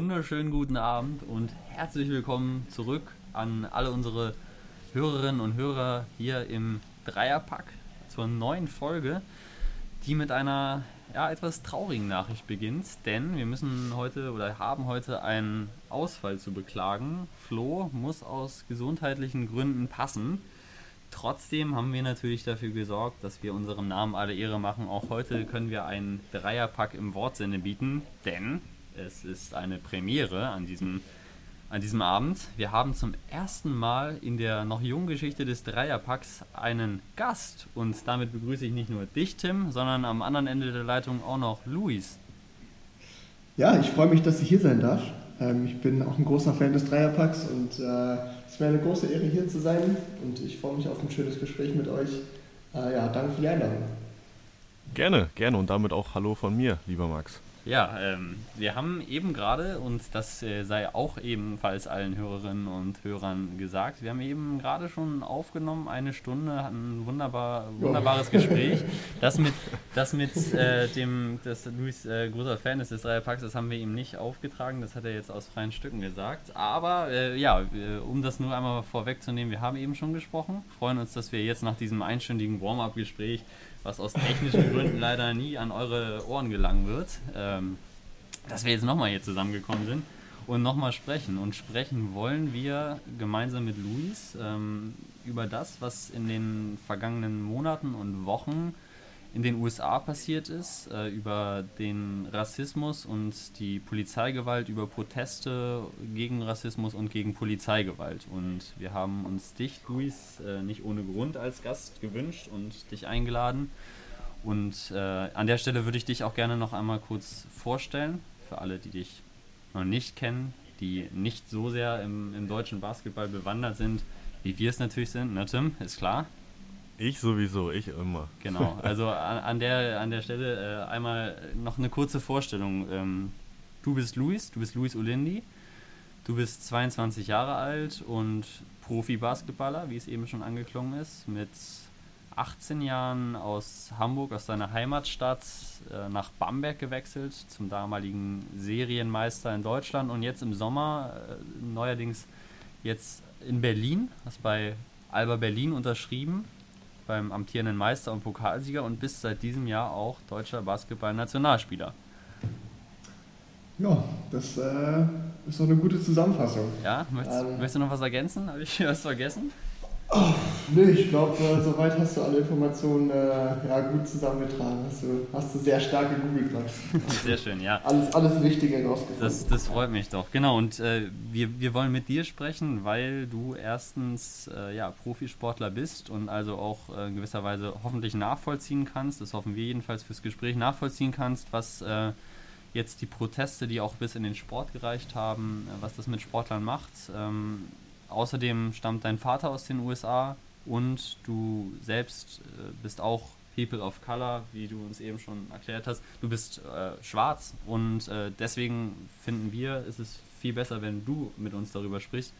wunderschönen guten Abend und herzlich willkommen zurück an alle unsere Hörerinnen und Hörer hier im Dreierpack zur neuen Folge, die mit einer ja, etwas traurigen Nachricht beginnt, denn wir müssen heute oder haben heute einen Ausfall zu beklagen. Flo muss aus gesundheitlichen Gründen passen. Trotzdem haben wir natürlich dafür gesorgt, dass wir unserem Namen alle Ehre machen. Auch heute können wir einen Dreierpack im Wortsinne bieten, denn es ist eine Premiere an diesem, an diesem Abend. Wir haben zum ersten Mal in der noch jungen Geschichte des Dreierpacks einen Gast. Und damit begrüße ich nicht nur dich, Tim, sondern am anderen Ende der Leitung auch noch Luis. Ja, ich freue mich, dass ich hier sein darf. Ähm, ich bin auch ein großer Fan des Dreierpacks und äh, es ist mir eine große Ehre, hier zu sein. Und ich freue mich auf ein schönes Gespräch mit euch. Äh, ja, danke für die Einladung. Gerne, gerne und damit auch Hallo von mir, lieber Max. Ja, ähm, wir haben eben gerade, und das äh, sei auch ebenfalls allen Hörerinnen und Hörern gesagt, wir haben eben gerade schon aufgenommen, eine Stunde, hatten ein wunderbar, wunderbares Gespräch. Das mit, das mit äh, dem, dass Luis äh, großer Fan ist des Dreierpacks, das haben wir ihm nicht aufgetragen, das hat er jetzt aus freien Stücken gesagt. Aber äh, ja, um das nur einmal vorwegzunehmen, wir haben eben schon gesprochen, freuen uns, dass wir jetzt nach diesem einstündigen Warm-up-Gespräch was aus technischen Gründen leider nie an eure Ohren gelangen wird, ähm, dass wir jetzt nochmal hier zusammengekommen sind und nochmal sprechen. Und sprechen wollen wir gemeinsam mit Luis ähm, über das, was in den vergangenen Monaten und Wochen in den USA passiert ist, äh, über den Rassismus und die Polizeigewalt, über Proteste gegen Rassismus und gegen Polizeigewalt. Und wir haben uns dich, Luis, äh, nicht ohne Grund als Gast gewünscht und dich eingeladen. Und äh, an der Stelle würde ich dich auch gerne noch einmal kurz vorstellen, für alle, die dich noch nicht kennen, die nicht so sehr im, im deutschen Basketball bewandert sind, wie wir es natürlich sind. Na, Tim, ist klar. Ich sowieso, ich immer. Genau, also an, an der, an der Stelle äh, einmal noch eine kurze Vorstellung. Ähm, du bist Luis, du bist Luis Olindi, du bist 22 Jahre alt und Profi-Basketballer, wie es eben schon angeklungen ist, mit 18 Jahren aus Hamburg, aus deiner Heimatstadt, äh, nach Bamberg gewechselt, zum damaligen Serienmeister in Deutschland und jetzt im Sommer äh, neuerdings jetzt in Berlin, hast bei Alba Berlin unterschrieben beim amtierenden Meister und Pokalsieger und bist seit diesem Jahr auch deutscher Basketball-Nationalspieler. Ja, das äh, ist doch eine gute Zusammenfassung. Ja, möchtest, ähm, möchtest du noch was ergänzen? Habe ich was vergessen? Oh, nee, ich glaube, äh, soweit hast du alle Informationen äh, ja, gut zusammengetragen. Hast du, hast du sehr stark gegoogelt, Max. Sehr schön, ja. Alles, alles Richtige rausgefunden. Das, das freut mich doch. Genau, und äh, wir, wir wollen mit dir sprechen, weil du erstens äh, ja, Profisportler bist und also auch äh, in gewisser Weise hoffentlich nachvollziehen kannst, das hoffen wir jedenfalls fürs Gespräch, nachvollziehen kannst, was äh, jetzt die Proteste, die auch bis in den Sport gereicht haben, was das mit Sportlern macht. Ähm, Außerdem stammt dein Vater aus den USA und du selbst äh, bist auch People of Color, wie du uns eben schon erklärt hast. Du bist äh, schwarz und äh, deswegen finden wir, ist es viel besser, wenn du mit uns darüber sprichst,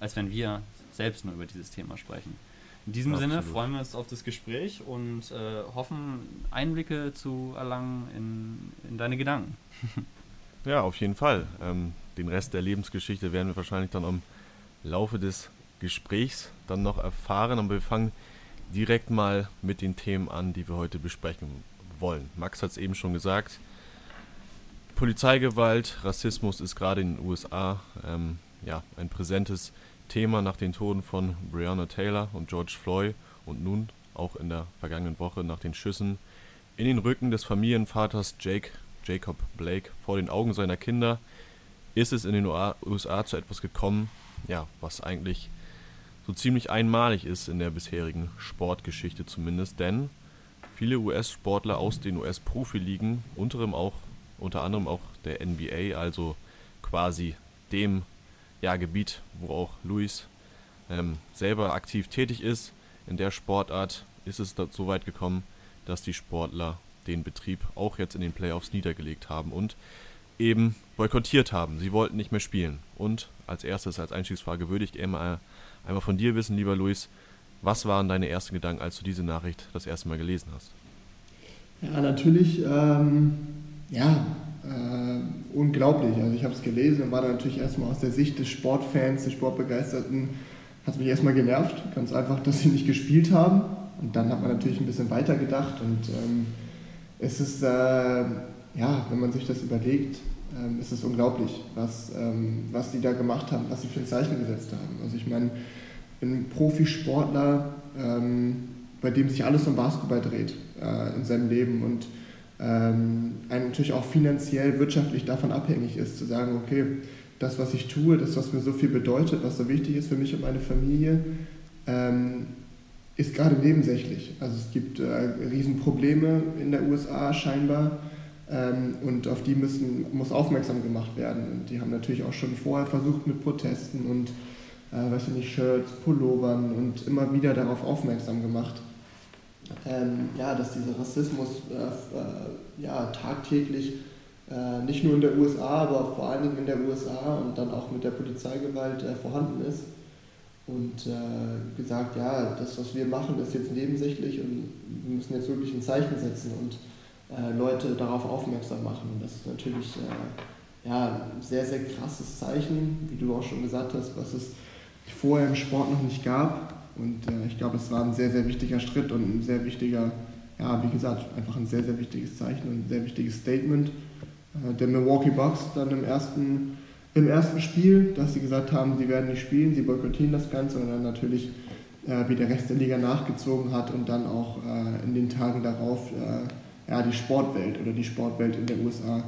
als wenn wir selbst nur über dieses Thema sprechen. In diesem Absolut. Sinne freuen wir uns auf das Gespräch und äh, hoffen, Einblicke zu erlangen in, in deine Gedanken. ja, auf jeden Fall. Ähm, den Rest der Lebensgeschichte werden wir wahrscheinlich dann am Laufe des Gesprächs dann noch erfahren. Und wir fangen direkt mal mit den Themen an, die wir heute besprechen wollen. Max hat es eben schon gesagt. Polizeigewalt, Rassismus ist gerade in den USA ähm, ja, ein präsentes Thema nach den Toten von Breonna Taylor und George Floyd und nun auch in der vergangenen Woche nach den Schüssen in den Rücken des Familienvaters Jake, Jacob Blake vor den Augen seiner Kinder ist es in den USA zu etwas gekommen, ja, was eigentlich so ziemlich einmalig ist in der bisherigen Sportgeschichte zumindest, denn viele US-Sportler aus den US-Profiligen, unter, unter anderem auch der NBA, also quasi dem ja, Gebiet, wo auch Luis ähm, selber aktiv tätig ist, in der Sportart ist es so weit gekommen, dass die Sportler den Betrieb auch jetzt in den Playoffs niedergelegt haben und eben boykottiert haben. Sie wollten nicht mehr spielen. Und als erstes, als Einstiegsfrage, würde ich gerne einmal von dir wissen, lieber Luis, was waren deine ersten Gedanken, als du diese Nachricht das erste Mal gelesen hast? Ja, natürlich, ähm, ja, äh, unglaublich. Also ich habe es gelesen und war dann natürlich erstmal aus der Sicht des Sportfans, des Sportbegeisterten, hat es mich erstmal genervt. Ganz einfach, dass sie nicht gespielt haben. Und dann hat man natürlich ein bisschen weiter gedacht und ähm, es ist, äh, ja, wenn man sich das überlegt, ähm, ist es unglaublich, was, ähm, was die da gemacht haben, was sie für ein Zeichen gesetzt haben. Also ich meine, ein Profisportler, ähm, bei dem sich alles um Basketball dreht äh, in seinem Leben und ähm, natürlich auch finanziell, wirtschaftlich davon abhängig ist, zu sagen, okay, das, was ich tue, das, was mir so viel bedeutet, was so wichtig ist für mich und meine Familie, ähm, ist gerade nebensächlich. Also es gibt äh, Riesenprobleme in der USA scheinbar und auf die müssen, muss aufmerksam gemacht werden. Und die haben natürlich auch schon vorher versucht mit Protesten und äh, weiß ich nicht, Shirts, Pullovern und immer wieder darauf aufmerksam gemacht, ähm, ja, dass dieser Rassismus äh, äh, ja, tagtäglich äh, nicht nur in der USA, aber vor allen Dingen in der USA und dann auch mit der Polizeigewalt äh, vorhanden ist. Und äh, gesagt, ja, das, was wir machen, ist jetzt nebensächlich und wir müssen jetzt wirklich ein Zeichen setzen und Leute darauf aufmerksam machen. Das ist natürlich ja, ein sehr, sehr krasses Zeichen, wie du auch schon gesagt hast, was es vorher im Sport noch nicht gab. Und äh, ich glaube, es war ein sehr, sehr wichtiger Schritt und ein sehr wichtiger, ja, wie gesagt, einfach ein sehr, sehr wichtiges Zeichen und ein sehr wichtiges Statement äh, der Milwaukee Bucks dann im ersten, im ersten Spiel, dass sie gesagt haben, sie werden nicht spielen, sie boykottieren das Ganze und dann natürlich äh, wie der Rest der Liga nachgezogen hat und dann auch äh, in den Tagen darauf äh, ja, die Sportwelt oder die Sportwelt in der USA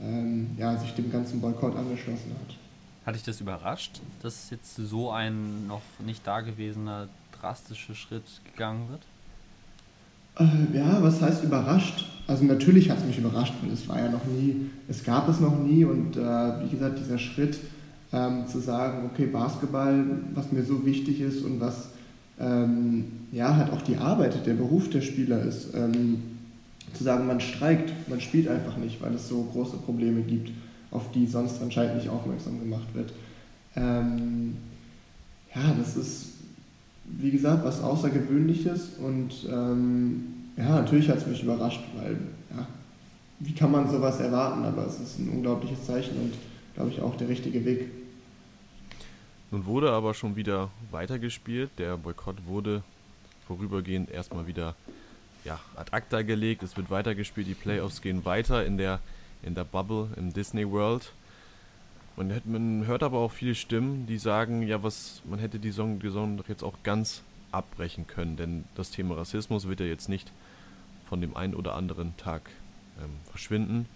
ähm, ja, sich dem ganzen Boykott angeschlossen hat. Hat dich das überrascht, dass jetzt so ein noch nicht dagewesener drastischer Schritt gegangen wird? Äh, ja, was heißt überrascht? Also natürlich hat es mich überrascht, weil es war ja noch nie, es gab es noch nie und äh, wie gesagt, dieser Schritt ähm, zu sagen, okay, Basketball, was mir so wichtig ist und was ähm, ja halt auch die Arbeit, der Beruf der Spieler ist, ähm, zu sagen, man streikt, man spielt einfach nicht, weil es so große Probleme gibt auf die sonst anscheinend nicht aufmerksam gemacht wird. Ähm, ja, das ist, wie gesagt, was Außergewöhnliches und ähm, ja, natürlich hat es mich überrascht, weil, ja, wie kann man sowas erwarten, aber es ist ein unglaubliches Zeichen und, glaube ich, auch der richtige Weg. Nun wurde aber schon wieder weitergespielt. Der Boykott wurde vorübergehend erstmal wieder ja, ad acta gelegt. Es wird weitergespielt, die Playoffs gehen weiter in der in der Bubble im Disney World. Man, hört, man hört aber auch viele Stimmen, die sagen, ja, was, man hätte die Saison, die Saison doch jetzt auch ganz abbrechen können, denn das Thema Rassismus wird ja jetzt nicht von dem einen oder anderen Tag ähm, verschwinden.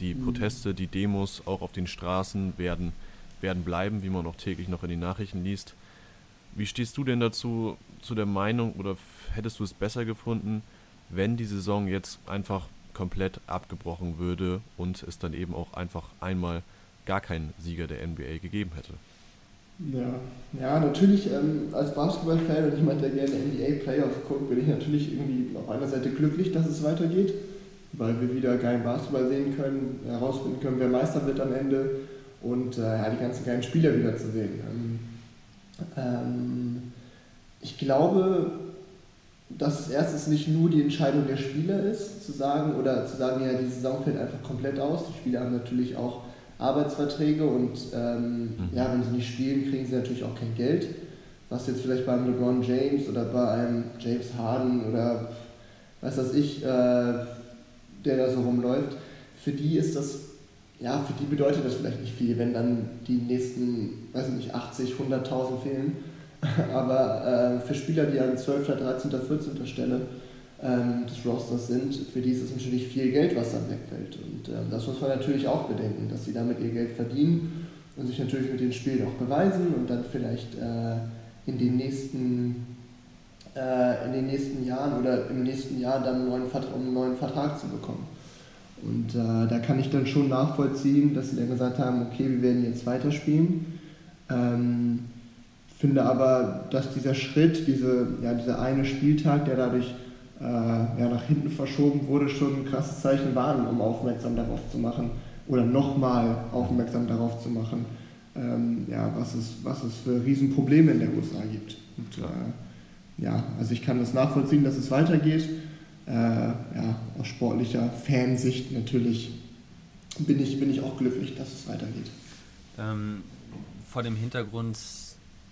Die mhm. Proteste, die Demos auch auf den Straßen werden, werden bleiben, wie man auch täglich noch in den Nachrichten liest. Wie stehst du denn dazu, zu der Meinung oder hättest du es besser gefunden, wenn die Saison jetzt einfach komplett abgebrochen würde und es dann eben auch einfach einmal gar keinen Sieger der NBA gegeben hätte. Ja, ja natürlich ähm, als Basketballfan und jemand, der gerne NBA Playoffs guckt, bin ich natürlich irgendwie auf einer Seite glücklich, dass es weitergeht, weil wir wieder geilen Basketball sehen können, herausfinden können, wer Meister wird am Ende und äh, ja, die ganzen geilen Spieler wieder zu sehen. Ähm, ähm, ich glaube, dass es erstens nicht nur die Entscheidung der Spieler ist, zu sagen, oder zu sagen, ja, die Saison fällt einfach komplett aus. Die Spieler haben natürlich auch Arbeitsverträge und ähm, mhm. ja, wenn sie nicht spielen, kriegen sie natürlich auch kein Geld. Was jetzt vielleicht beim LeBron James oder bei einem James Harden oder was weiß ich, äh, der da so rumläuft, für die ist das, ja, für die bedeutet das vielleicht nicht viel, wenn dann die nächsten, weiß ich nicht, 80, 100.000 fehlen. Aber äh, für Spieler, die an 12., 13., 14. Stelle ähm, des Rosters sind, für die ist es natürlich viel Geld, was dann wegfällt. Und äh, das muss man natürlich auch bedenken, dass sie damit ihr Geld verdienen und sich natürlich mit den Spielen auch beweisen und dann vielleicht äh, in den nächsten äh, in den nächsten Jahren oder im nächsten Jahr dann einen neuen Vertrag, um einen neuen Vertrag zu bekommen. Und äh, da kann ich dann schon nachvollziehen, dass sie dann gesagt haben, okay, wir werden jetzt weiterspielen. Ähm, finde aber, dass dieser Schritt, diese, ja, dieser eine Spieltag, der dadurch äh, ja, nach hinten verschoben wurde, schon ein krasses Zeichen war, um aufmerksam darauf zu machen oder nochmal aufmerksam darauf zu machen, ähm, ja, was, es, was es für Riesenprobleme in der USA gibt. Und, äh, ja, also ich kann das nachvollziehen, dass es weitergeht. Äh, ja, aus sportlicher Fansicht natürlich bin ich, bin ich auch glücklich, dass es weitergeht. Ähm, vor dem Hintergrund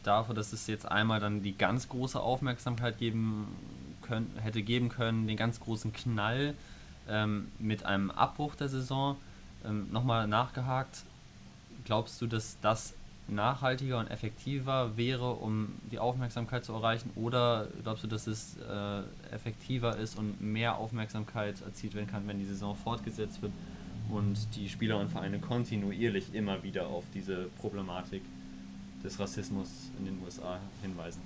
dafür, dass es jetzt einmal dann die ganz große Aufmerksamkeit geben können, hätte geben können, den ganz großen Knall ähm, mit einem Abbruch der Saison. Ähm, Nochmal nachgehakt, glaubst du, dass das nachhaltiger und effektiver wäre, um die Aufmerksamkeit zu erreichen? Oder glaubst du, dass es äh, effektiver ist und mehr Aufmerksamkeit erzielt werden kann, wenn die Saison fortgesetzt wird und die Spieler und Vereine kontinuierlich immer wieder auf diese Problematik des Rassismus in den USA hinweisen?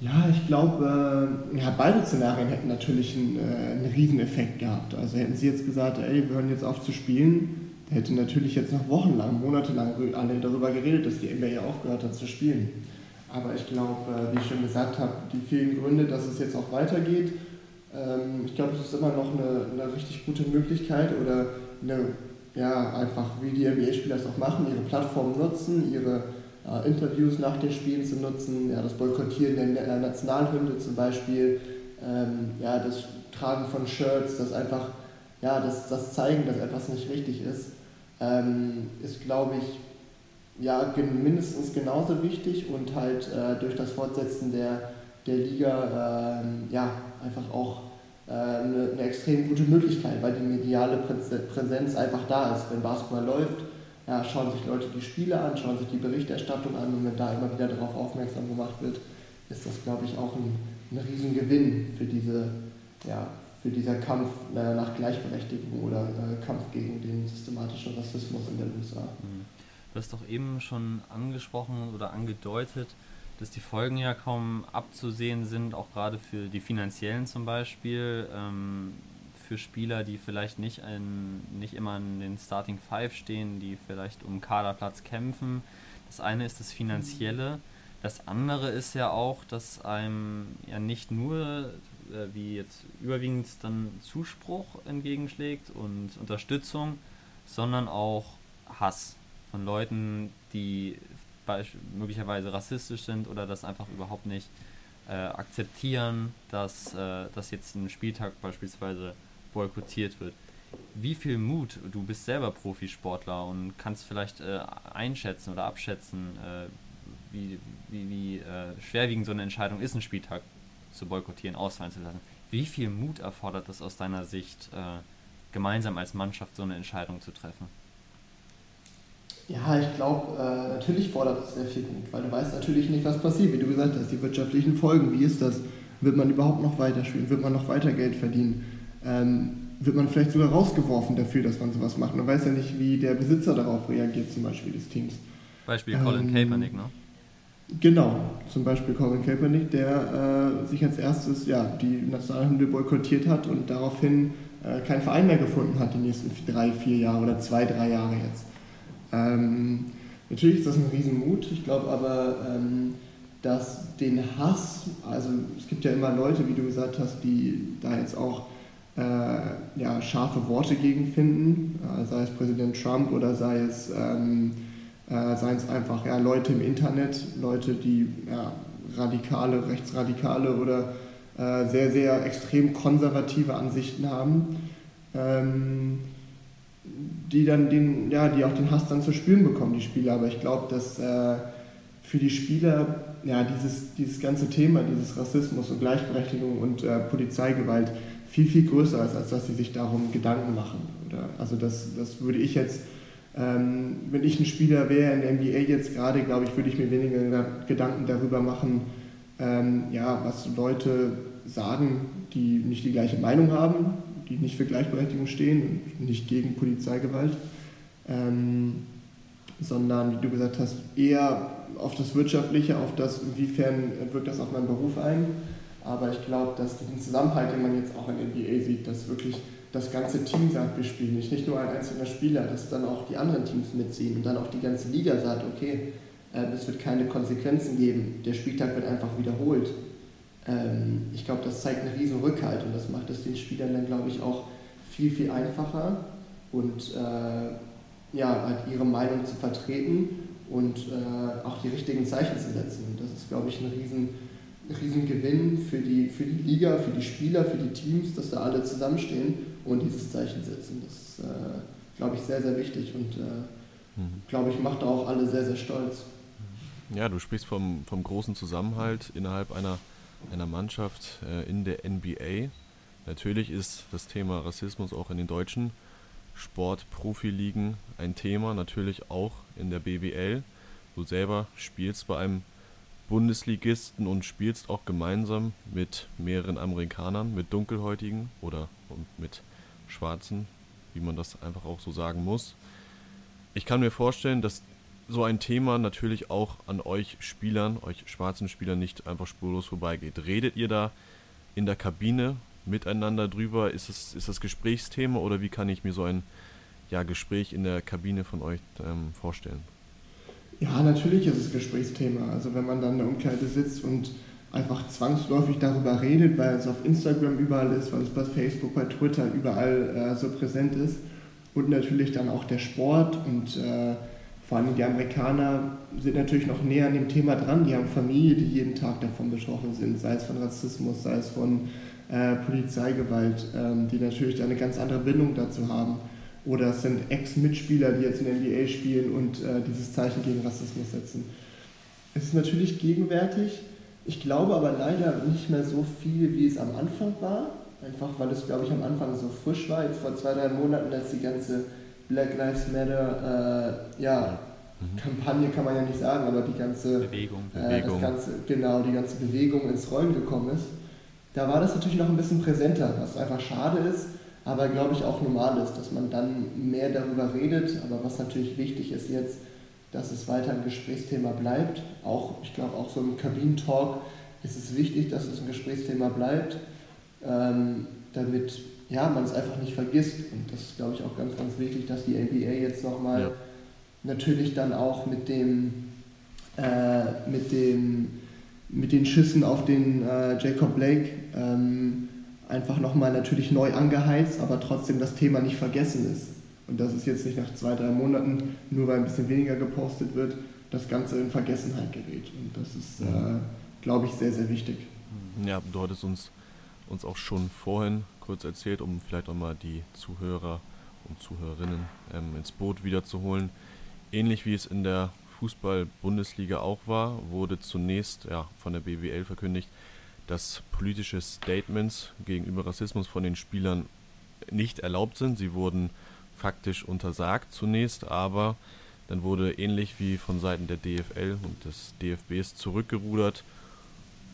Ja, ich glaube, äh, ja, beide Szenarien hätten natürlich einen, äh, einen Rieseneffekt gehabt. Also hätten sie jetzt gesagt, ey, wir hören jetzt auf zu spielen, hätte natürlich jetzt noch wochenlang, monatelang alle darüber geredet, dass die NBA aufgehört hat zu spielen. Aber ich glaube, äh, wie ich schon gesagt habe, die vielen Gründe, dass es jetzt auch weitergeht, ähm, ich glaube, es ist immer noch eine, eine richtig gute Möglichkeit oder eine, ja, einfach wie die NBA-Spieler es auch machen, ihre Plattform nutzen, ihre äh, Interviews nach den Spielen zu nutzen, ja, das Boykottieren der Nationalhymne zum Beispiel, ähm, ja, das Tragen von Shirts, das einfach, ja, das, das Zeigen, dass etwas nicht richtig ist ähm, ist, glaube ich, ja, mindestens genauso wichtig und halt äh, durch das Fortsetzen der, der Liga äh, ja, einfach auch eine, eine, extrem gute Möglichkeit, weil die mediale Präsenz einfach da ist. Wenn Basketball läuft, ja, schauen sich Leute die Spiele an, schauen sich die Berichterstattung an und wenn da immer wieder darauf aufmerksam gemacht wird, ist das, glaube ich, auch ein, ein Riesengewinn für diese ja, für dieser Kampf äh, nach Gleichberechtigung oder äh, Kampf gegen den systematischen Rassismus in den USA. Mhm. Du hast doch eben schon angesprochen oder angedeutet, dass die Folgen ja kaum abzusehen sind, auch gerade für die finanziellen zum Beispiel, ähm, für Spieler, die vielleicht nicht, ein, nicht immer in den Starting Five stehen, die vielleicht um Kaderplatz kämpfen. Das eine ist das Finanzielle. Das andere ist ja auch, dass einem ja nicht nur äh, wie jetzt überwiegend dann Zuspruch entgegenschlägt und Unterstützung, sondern auch Hass von Leuten, die möglicherweise rassistisch sind oder das einfach überhaupt nicht äh, akzeptieren, dass, äh, dass jetzt ein Spieltag beispielsweise boykottiert wird. Wie viel Mut, du bist selber Profisportler und kannst vielleicht äh, einschätzen oder abschätzen, äh, wie, wie, wie äh, schwerwiegend so eine Entscheidung ist, einen Spieltag zu boykottieren, ausfallen zu lassen. Wie viel Mut erfordert es aus deiner Sicht, äh, gemeinsam als Mannschaft so eine Entscheidung zu treffen? Ja, ich glaube, äh, natürlich fordert es sehr viel Mut, weil du weißt natürlich nicht, was passiert, wie du gesagt hast, die wirtschaftlichen Folgen, wie ist das? Wird man überhaupt noch weiterspielen? Wird man noch weiter Geld verdienen? Ähm, wird man vielleicht sogar rausgeworfen dafür, dass man sowas macht? Man weiß ja nicht, wie der Besitzer darauf reagiert, zum Beispiel des Teams. Beispiel Colin ähm, Kaepernick, ne? Genau, zum Beispiel Colin Kaepernick, der äh, sich als erstes ja, die Nationalhymne boykottiert hat und daraufhin äh, keinen Verein mehr gefunden hat die nächsten drei, vier Jahre oder zwei, drei Jahre jetzt. Ähm, natürlich ist das ein Riesenmut, ich glaube aber, ähm, dass den Hass, also es gibt ja immer Leute, wie du gesagt hast, die da jetzt auch äh, ja, scharfe Worte gegen finden, äh, sei es Präsident Trump oder sei es... Ähm, äh, seien es einfach ja, Leute im Internet, Leute, die ja, radikale, rechtsradikale oder äh, sehr, sehr extrem konservative Ansichten haben, ähm, die dann den, ja, die auch den Hass dann zu spüren bekommen, die Spieler. Aber ich glaube, dass äh, für die Spieler ja, dieses, dieses ganze Thema, dieses Rassismus und Gleichberechtigung und äh, Polizeigewalt viel, viel größer ist, als dass sie sich darum Gedanken machen. Oder, also das, das würde ich jetzt ähm, wenn ich ein Spieler wäre in der NBA jetzt gerade, glaube ich, würde ich mir weniger Gedanken darüber machen, ähm, ja, was Leute sagen, die nicht die gleiche Meinung haben, die nicht für Gleichberechtigung stehen, nicht gegen Polizeigewalt, ähm, sondern, wie du gesagt hast, eher auf das Wirtschaftliche, auf das, inwiefern wirkt das auf meinen Beruf ein. Aber ich glaube, dass diesen Zusammenhalt, den man jetzt auch in NBA sieht, dass wirklich das ganze Team sagt, wir spielen nicht, nicht nur ein einzelner Spieler, dass dann auch die anderen Teams mitziehen und dann auch die ganze Liga sagt, okay, äh, es wird keine Konsequenzen geben, der Spieltag wird einfach wiederholt. Ähm, ich glaube, das zeigt einen riesen Rückhalt und das macht es den Spielern dann, glaube ich, auch viel, viel einfacher und äh, ja, halt ihre Meinung zu vertreten und äh, auch die richtigen Zeichen zu setzen. Und das ist, glaube ich, ein riesen Riesengewinn für die, für die Liga, für die Spieler, für die Teams, dass da alle zusammenstehen und dieses Zeichen setzen. Das ist, äh, glaube ich, sehr, sehr wichtig und äh, mhm. glaube ich, macht auch alle sehr, sehr stolz. Ja, du sprichst vom, vom großen Zusammenhalt innerhalb einer, einer Mannschaft äh, in der NBA. Natürlich ist das Thema Rassismus auch in den deutschen Sportprofiligen ein Thema, natürlich auch in der BBL. Du selber spielst bei einem Bundesligisten und spielst auch gemeinsam mit mehreren Amerikanern, mit Dunkelhäutigen oder mit Schwarzen, wie man das einfach auch so sagen muss. Ich kann mir vorstellen, dass so ein Thema natürlich auch an euch Spielern, euch schwarzen Spielern nicht einfach spurlos vorbeigeht. Redet ihr da in der Kabine miteinander drüber? Ist das, ist das Gesprächsthema oder wie kann ich mir so ein ja, Gespräch in der Kabine von euch ähm, vorstellen? Ja, natürlich ist es Gesprächsthema. Also wenn man dann in der Umkleide sitzt und einfach zwangsläufig darüber redet, weil es auf Instagram überall ist, weil es bei Facebook, bei Twitter überall äh, so präsent ist. Und natürlich dann auch der Sport und äh, vor allem die Amerikaner sind natürlich noch näher an dem Thema dran. Die haben Familie, die jeden Tag davon betroffen sind, sei es von Rassismus, sei es von äh, Polizeigewalt, ähm, die natürlich da eine ganz andere Bindung dazu haben. Oder es sind Ex-Mitspieler, die jetzt in der NBA spielen und äh, dieses Zeichen gegen Rassismus setzen. Es ist natürlich gegenwärtig. Ich glaube aber leider nicht mehr so viel, wie es am Anfang war. Einfach weil es, glaube ich, am Anfang so frisch war. Jetzt vor zwei, drei Monaten, als die ganze Black Lives Matter äh, ja, mhm. Kampagne kann man ja nicht sagen, aber die ganze Bewegung, äh, Das ganze, genau, die ganze Bewegung ins Rollen gekommen ist. Da war das natürlich noch ein bisschen präsenter, was einfach schade ist, aber glaube ich auch normal ist, dass man dann mehr darüber redet. Aber was natürlich wichtig ist jetzt, dass es weiter ein Gesprächsthema bleibt. Auch, ich glaube, auch so im Kabinentalk ist es wichtig, dass es ein Gesprächsthema bleibt, ähm, damit ja, man es einfach nicht vergisst. Und das ist, glaube ich, auch ganz, ganz wichtig, dass die NBA jetzt nochmal ja. natürlich dann auch mit dem, äh, mit dem, mit den Schüssen auf den äh, Jacob Blake ähm, einfach nochmal natürlich neu angeheizt, aber trotzdem das Thema nicht vergessen ist. Und das ist jetzt nicht nach zwei, drei Monaten, nur weil ein bisschen weniger gepostet wird, das Ganze in Vergessenheit gerät. Und das ist, äh, glaube ich, sehr, sehr wichtig. Ja, du hattest uns, uns auch schon vorhin kurz erzählt, um vielleicht auch mal die Zuhörer und Zuhörerinnen ähm, ins Boot wiederzuholen. Ähnlich wie es in der Fußball-Bundesliga auch war, wurde zunächst ja, von der BWL verkündigt, dass politische Statements gegenüber Rassismus von den Spielern nicht erlaubt sind. Sie wurden faktisch untersagt zunächst, aber dann wurde ähnlich wie von Seiten der DFL und des DFBs zurückgerudert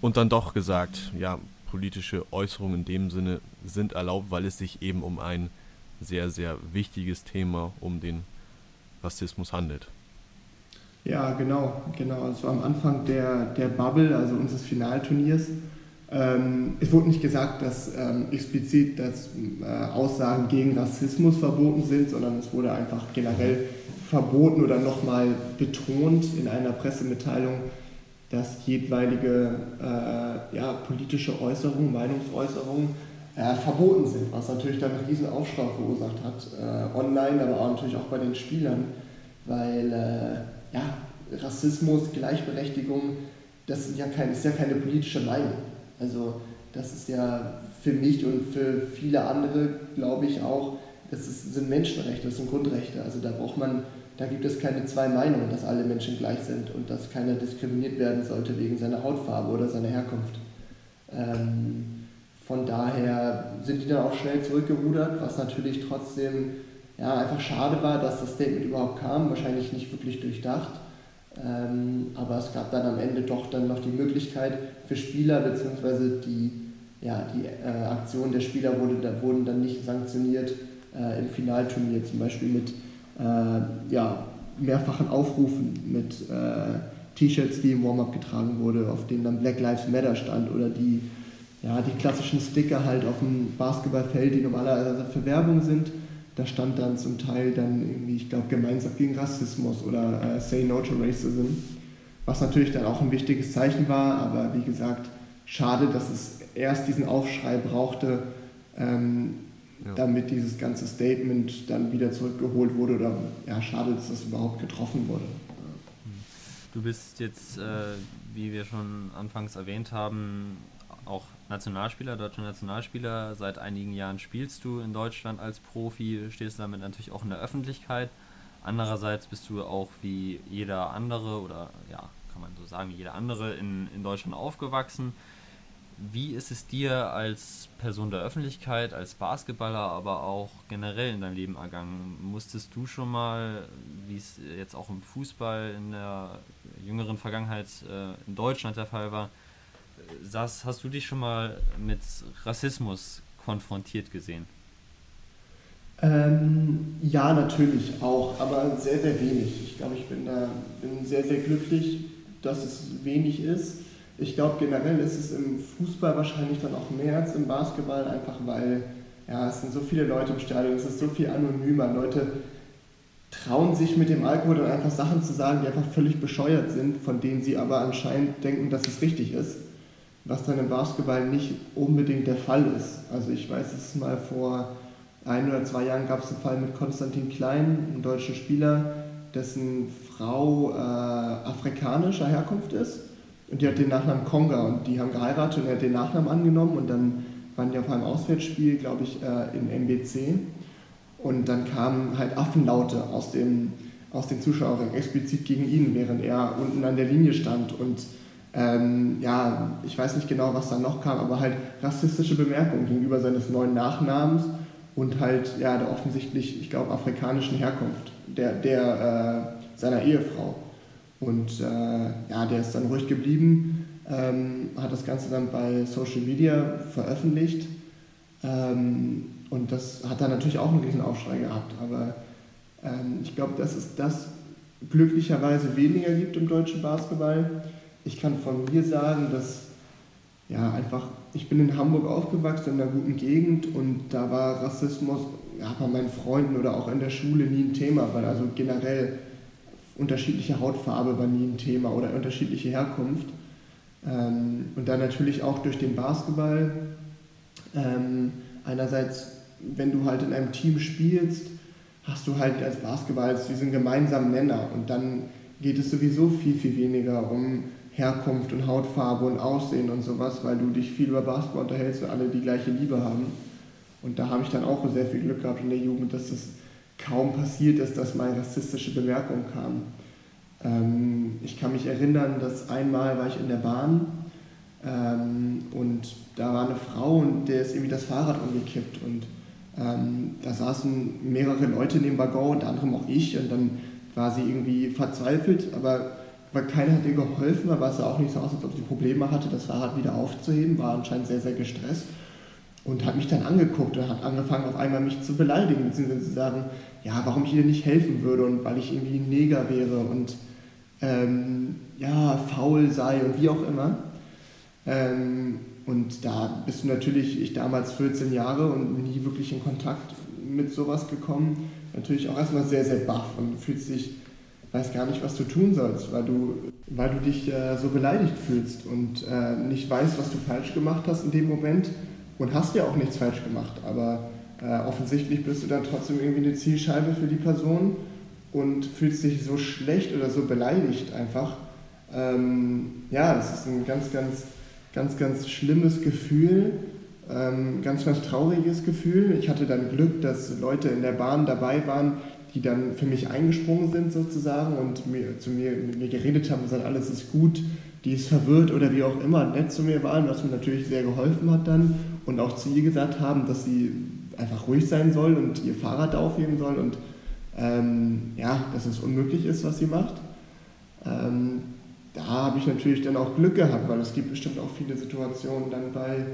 und dann doch gesagt, ja, politische Äußerungen in dem Sinne sind erlaubt, weil es sich eben um ein sehr, sehr wichtiges Thema, um den Rassismus handelt. Ja, genau, genau. Also am Anfang der, der Bubble, also unseres Finalturniers, ähm, es wurde nicht gesagt, dass ähm, explizit dass, äh, Aussagen gegen Rassismus verboten sind, sondern es wurde einfach generell verboten oder nochmal betont in einer Pressemitteilung, dass jedweilige äh, ja, politische Äußerungen, Meinungsäußerungen äh, verboten sind, was natürlich dann einen riesen Aufschrei verursacht hat, äh, online, aber auch natürlich auch bei den Spielern, weil äh, ja, Rassismus, Gleichberechtigung, das ist ja, kein, ist ja keine politische Meinung. Also das ist ja für mich und für viele andere, glaube ich auch, das ist, sind Menschenrechte, das sind Grundrechte. Also da braucht man da gibt es keine zwei Meinungen, dass alle Menschen gleich sind und dass keiner diskriminiert werden sollte wegen seiner Hautfarbe oder seiner Herkunft. Ähm, von daher sind die dann auch schnell zurückgerudert, was natürlich trotzdem ja, einfach schade war, dass das Statement überhaupt kam, wahrscheinlich nicht wirklich durchdacht. Ähm, aber es gab dann am Ende doch dann noch die Möglichkeit für Spieler, beziehungsweise die, ja, die äh, Aktion der Spieler wurde, da, wurden dann nicht sanktioniert äh, im Finalturnier, zum Beispiel mit äh, ja, mehrfachen Aufrufen mit äh, T-Shirts, die im Warm-up getragen wurde, auf denen dann Black Lives Matter stand oder die, ja, die klassischen Sticker halt auf dem Basketballfeld, die normalerweise für Werbung sind. Da stand dann zum Teil dann irgendwie, ich glaube, gemeinsam gegen Rassismus oder äh, Say No to Racism, was natürlich dann auch ein wichtiges Zeichen war, aber wie gesagt, schade, dass es erst diesen Aufschrei brauchte, ähm, ja. damit dieses ganze Statement dann wieder zurückgeholt wurde oder ja, schade, dass das überhaupt getroffen wurde. Du bist jetzt, äh, wie wir schon anfangs erwähnt haben, auch Nationalspieler, deutscher Nationalspieler. Seit einigen Jahren spielst du in Deutschland als Profi, stehst damit natürlich auch in der Öffentlichkeit. Andererseits bist du auch wie jeder andere oder ja, kann man so sagen, wie jeder andere in, in Deutschland aufgewachsen. Wie ist es dir als Person der Öffentlichkeit, als Basketballer, aber auch generell in deinem Leben ergangen? Musstest du schon mal, wie es jetzt auch im Fußball in der jüngeren Vergangenheit äh, in Deutschland der Fall war, saß, hast du dich schon mal mit Rassismus konfrontiert gesehen? Ähm, ja, natürlich auch, aber sehr, sehr wenig. Ich glaube, ich bin da bin sehr, sehr glücklich, dass es wenig ist. Ich glaube, generell ist es im Fußball wahrscheinlich dann auch mehr als im Basketball, einfach weil ja, es sind so viele Leute im Stadion, es ist so viel anonymer. Leute trauen sich mit dem Alkohol dann einfach Sachen zu sagen, die einfach völlig bescheuert sind, von denen sie aber anscheinend denken, dass es richtig ist was dann im Basketball nicht unbedingt der Fall ist. Also ich weiß es mal vor ein oder zwei Jahren gab es einen Fall mit Konstantin Klein, einem deutschen Spieler, dessen Frau äh, afrikanischer Herkunft ist und die hat den Nachnamen Konga und die haben geheiratet und er hat den Nachnamen angenommen und dann waren die auf einem Auswärtsspiel, glaube ich, äh, in MBC und dann kamen halt Affenlaute aus dem, aus den Zuschauern explizit gegen ihn, während er unten an der Linie stand und ähm, ja, ich weiß nicht genau, was da noch kam, aber halt rassistische Bemerkungen gegenüber seines neuen Nachnamens und halt ja, der offensichtlich, ich glaube, afrikanischen Herkunft der, der äh, seiner Ehefrau. Und äh, ja, der ist dann ruhig geblieben, ähm, hat das Ganze dann bei Social Media veröffentlicht ähm, und das hat dann natürlich auch einen riesen Aufschrei gehabt. Aber ähm, ich glaube, dass es das glücklicherweise weniger gibt im deutschen Basketball ich kann von mir sagen, dass ja einfach, ich bin in Hamburg aufgewachsen, in einer guten Gegend und da war Rassismus ja, bei meinen Freunden oder auch in der Schule nie ein Thema, weil also generell unterschiedliche Hautfarbe war nie ein Thema oder unterschiedliche Herkunft. Ähm, und dann natürlich auch durch den Basketball. Ähm, einerseits, wenn du halt in einem Team spielst, hast du halt als Basketball diesen gemeinsamen Nenner und dann geht es sowieso viel, viel weniger um Herkunft und Hautfarbe und Aussehen und sowas, weil du dich viel über Basketball unterhältst und alle die gleiche Liebe haben. Und da habe ich dann auch sehr viel Glück gehabt in der Jugend, dass das kaum passiert ist, dass mal rassistische Bemerkungen kamen. Ähm, ich kann mich erinnern, dass einmal war ich in der Bahn ähm, und da war eine Frau und der ist irgendwie das Fahrrad umgekippt und ähm, da saßen mehrere Leute in dem Waggon, unter anderem auch ich und dann war sie irgendwie verzweifelt, aber weil keiner hat ihr geholfen, aber es sah auch nicht so aus, als ob sie Probleme hatte, das Fahrrad wieder aufzuheben, war anscheinend sehr, sehr gestresst und hat mich dann angeguckt und hat angefangen, auf einmal mich zu beleidigen, beziehungsweise zu sagen, ja, warum ich ihr nicht helfen würde und weil ich irgendwie ein Neger wäre und ähm, ja, faul sei und wie auch immer. Ähm, und da bist du natürlich, ich damals 14 Jahre und nie wirklich in Kontakt mit sowas gekommen, natürlich auch erstmal sehr, sehr baff und fühlst dich weiß gar nicht, was du tun sollst, weil du, weil du dich äh, so beleidigt fühlst und äh, nicht weißt, was du falsch gemacht hast in dem Moment und hast ja auch nichts falsch gemacht, aber äh, offensichtlich bist du dann trotzdem irgendwie eine Zielscheibe für die Person und fühlst dich so schlecht oder so beleidigt einfach. Ähm, ja, das ist ein ganz, ganz, ganz, ganz schlimmes Gefühl, ähm, ganz, ganz trauriges Gefühl. Ich hatte dann Glück, dass Leute in der Bahn dabei waren, die dann für mich eingesprungen sind sozusagen und mir, zu mir, mit mir geredet haben und gesagt, alles ist gut, die ist verwirrt oder wie auch immer nett zu mir waren, was mir natürlich sehr geholfen hat dann und auch zu ihr gesagt haben, dass sie einfach ruhig sein soll und ihr Fahrrad aufheben soll und ähm, ja, dass es unmöglich ist, was sie macht. Ähm, da habe ich natürlich dann auch Glück gehabt, weil es gibt bestimmt auch viele Situationen dann bei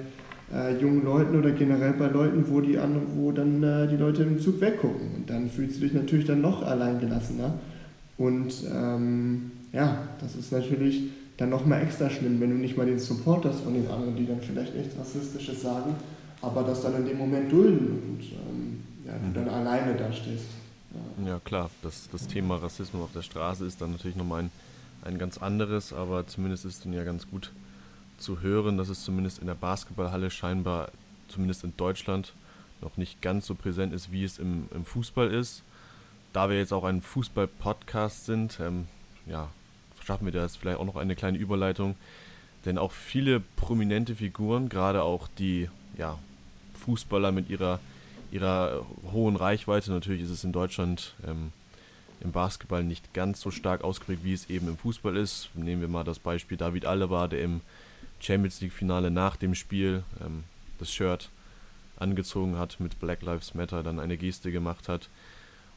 äh, jungen Leuten oder generell bei Leuten, wo, die an, wo dann äh, die Leute im Zug weggucken. Und dann fühlst du dich natürlich dann noch alleingelassener. Und ähm, ja, das ist natürlich dann nochmal extra schlimm, wenn du nicht mal den Support hast von den anderen, die dann vielleicht nichts Rassistisches sagen, aber das dann in dem Moment dulden und ähm, ja, du dann alleine dastehst. Ja. ja, klar, das, das Thema Rassismus auf der Straße ist dann natürlich nochmal ein, ein ganz anderes, aber zumindest ist dann ja ganz gut zu hören, dass es zumindest in der Basketballhalle scheinbar, zumindest in Deutschland, noch nicht ganz so präsent ist, wie es im, im Fußball ist. Da wir jetzt auch ein Fußball-Podcast sind, ähm, ja, schaffen wir das vielleicht auch noch eine kleine Überleitung. Denn auch viele prominente Figuren, gerade auch die ja, Fußballer mit ihrer, ihrer hohen Reichweite, natürlich ist es in Deutschland ähm, im Basketball nicht ganz so stark ausgeprägt, wie es eben im Fußball ist. Nehmen wir mal das Beispiel David Alaba, der im Champions League-Finale nach dem Spiel ähm, das Shirt angezogen hat, mit Black Lives Matter dann eine Geste gemacht hat.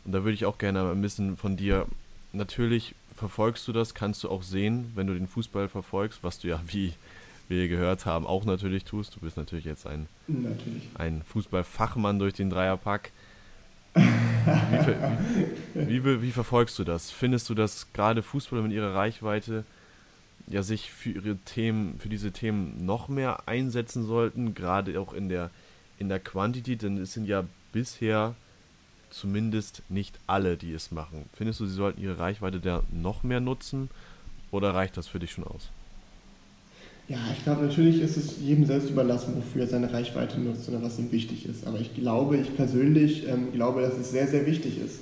Und da würde ich auch gerne ein bisschen von dir, natürlich verfolgst du das, kannst du auch sehen, wenn du den Fußball verfolgst, was du ja, wie wir gehört haben, auch natürlich tust. Du bist natürlich jetzt ein, natürlich. ein Fußballfachmann durch den Dreierpack. wie, wie, wie, wie, verfolgst du das? Findest du, dass gerade Fußballer mit ihrer Reichweite ja sich für ihre Themen, für diese Themen noch mehr einsetzen sollten, gerade auch in der in der Quantität, denn es sind ja bisher zumindest nicht alle, die es machen. Findest du, sie sollten ihre Reichweite da noch mehr nutzen oder reicht das für dich schon aus? Ja, ich glaube, natürlich ist es jedem selbst überlassen, wofür er seine Reichweite nutzt oder was ihm wichtig ist. Aber ich glaube, ich persönlich ähm, glaube, dass es sehr, sehr wichtig ist.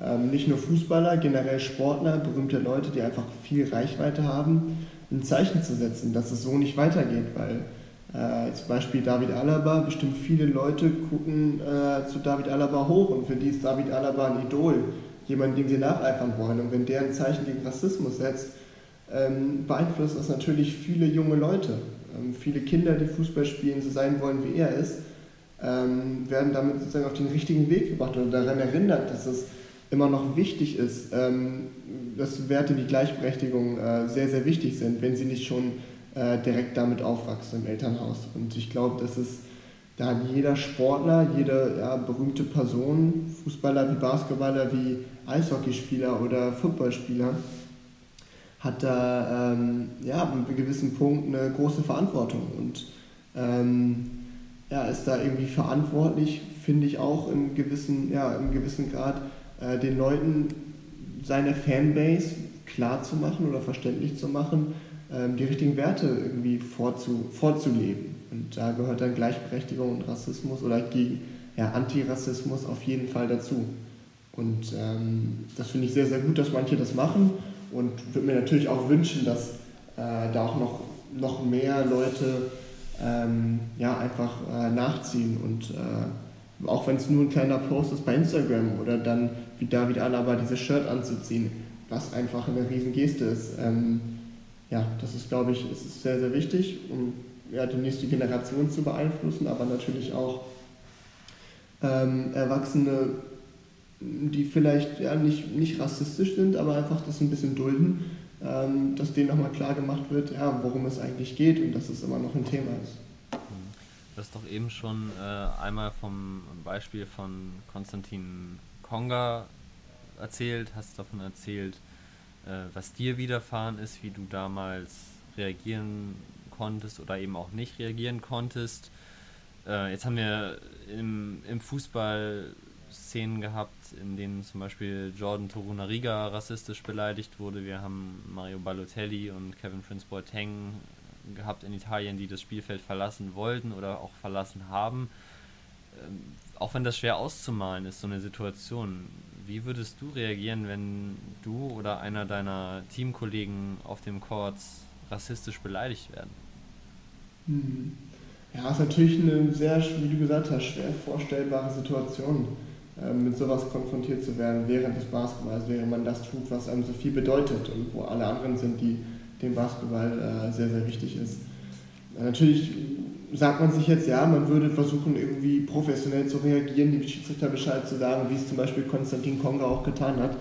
Ähm, nicht nur Fußballer, generell Sportler, berühmte Leute, die einfach viel Reichweite haben, ein Zeichen zu setzen, dass es so nicht weitergeht, weil äh, zum Beispiel David Alaba, bestimmt viele Leute gucken äh, zu David Alaba hoch und für die ist David Alaba ein Idol, jemand, dem sie nacheifern wollen. Und wenn der ein Zeichen gegen Rassismus setzt, ähm, beeinflusst das natürlich viele junge Leute. Ähm, viele Kinder, die Fußball spielen, so sein wollen, wie er ist, ähm, werden damit sozusagen auf den richtigen Weg gebracht oder daran erinnert, dass es immer noch wichtig ist, ähm, dass Werte wie Gleichberechtigung äh, sehr, sehr wichtig sind, wenn sie nicht schon äh, direkt damit aufwachsen im Elternhaus. Und ich glaube, dass es da hat jeder Sportler, jede ja, berühmte Person, Fußballer wie Basketballer, wie Eishockeyspieler oder Footballspieler, hat da ähm, ja, an einem gewissen Punkt eine große Verantwortung und ähm, ja, ist da irgendwie verantwortlich, finde ich auch im gewissen, ja, im gewissen Grad, äh, den Leuten seine Fanbase klar zu machen oder verständlich zu machen, die richtigen Werte irgendwie vorzu, vorzuleben. Und da gehört dann Gleichberechtigung und Rassismus oder gegen ja, Antirassismus auf jeden Fall dazu. Und ähm, das finde ich sehr, sehr gut, dass manche das machen und würde mir natürlich auch wünschen, dass äh, da auch noch, noch mehr Leute ähm, ja, einfach äh, nachziehen und äh, auch wenn es nur ein kleiner Post ist bei Instagram oder dann wie David Alaba dieses Shirt anzuziehen, was einfach eine riesen Geste ist. Ähm, ja, das ist, glaube ich, ist sehr, sehr wichtig, um ja, die nächste Generation zu beeinflussen, aber natürlich auch ähm, Erwachsene, die vielleicht ja, nicht, nicht rassistisch sind, aber einfach das ein bisschen dulden, ähm, dass denen nochmal klar gemacht wird, ja, worum es eigentlich geht und dass es immer noch ein Thema ist. Du hast doch eben schon äh, einmal vom Beispiel von Konstantin Konga erzählt, hast davon erzählt, äh, was dir widerfahren ist, wie du damals reagieren konntest oder eben auch nicht reagieren konntest. Äh, jetzt haben wir im, im Fußball Szenen gehabt, in denen zum Beispiel Jordan Torunariga rassistisch beleidigt wurde. Wir haben Mario Balotelli und Kevin Prince Boateng gehabt in Italien, die das Spielfeld verlassen wollten oder auch verlassen haben. Ähm, auch wenn das schwer auszumalen ist, so eine Situation. Wie würdest du reagieren, wenn du oder einer deiner Teamkollegen auf dem Court rassistisch beleidigt werden? Mhm. Ja, ist natürlich eine sehr, wie du gesagt hast, schwer vorstellbare Situation, ähm, mit sowas konfrontiert zu werden während des Basketballs, während man das tut, was einem so viel bedeutet und wo alle anderen sind, die dem Basketball äh, sehr, sehr wichtig ist. Natürlich sagt man sich jetzt, ja, man würde versuchen, irgendwie professionell zu reagieren, dem Schiedsrichter Bescheid zu sagen, wie es zum Beispiel Konstantin Konga auch getan hat.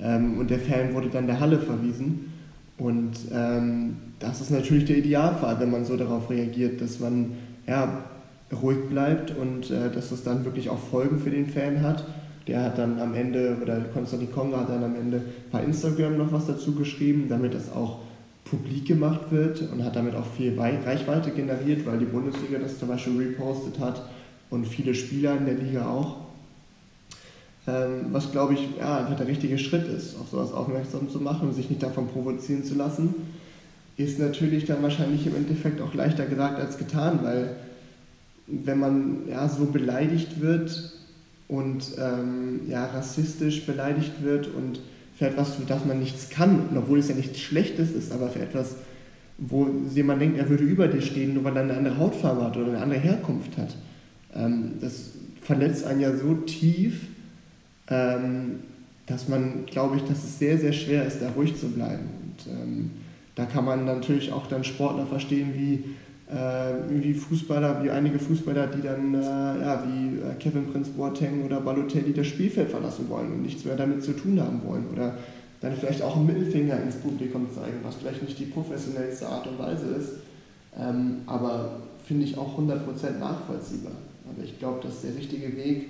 Ähm, und der Fan wurde dann der Halle verwiesen. Und ähm, das ist natürlich der Idealfall, wenn man so darauf reagiert, dass man ja, ruhig bleibt und äh, dass das dann wirklich auch Folgen für den Fan hat. Der hat dann am Ende, oder Konstantin Konga hat dann am Ende bei Instagram noch was dazu geschrieben, damit das auch publik gemacht wird und hat damit auch viel Reichweite generiert, weil die Bundesliga das zum Beispiel repostet hat und viele Spieler in der Liga auch. Ähm, was glaube ich ja, einfach der richtige Schritt ist, auf sowas aufmerksam zu machen und sich nicht davon provozieren zu lassen, ist natürlich dann wahrscheinlich im Endeffekt auch leichter gesagt als getan, weil wenn man ja, so beleidigt wird und ähm, ja, rassistisch beleidigt wird und für etwas, für das man nichts kann, obwohl es ja nichts Schlechtes ist, aber für etwas, wo jemand denkt, er würde über dir stehen, nur weil er eine andere Hautfarbe hat oder eine andere Herkunft hat. Ähm, das verletzt einen ja so tief, ähm, dass man, glaube ich, dass es sehr, sehr schwer ist, da ruhig zu bleiben. Und ähm, da kann man natürlich auch dann Sportler verstehen wie, wie Fußballer, wie einige Fußballer, die dann, äh, ja, wie äh, Kevin Prince Boateng oder Balotelli das Spielfeld verlassen wollen und nichts mehr damit zu tun haben wollen. Oder dann vielleicht auch einen Mittelfinger ins Publikum zeigen, was vielleicht nicht die professionellste Art und Weise ist, ähm, aber finde ich auch 100% nachvollziehbar. Aber ich glaube, dass der richtige Weg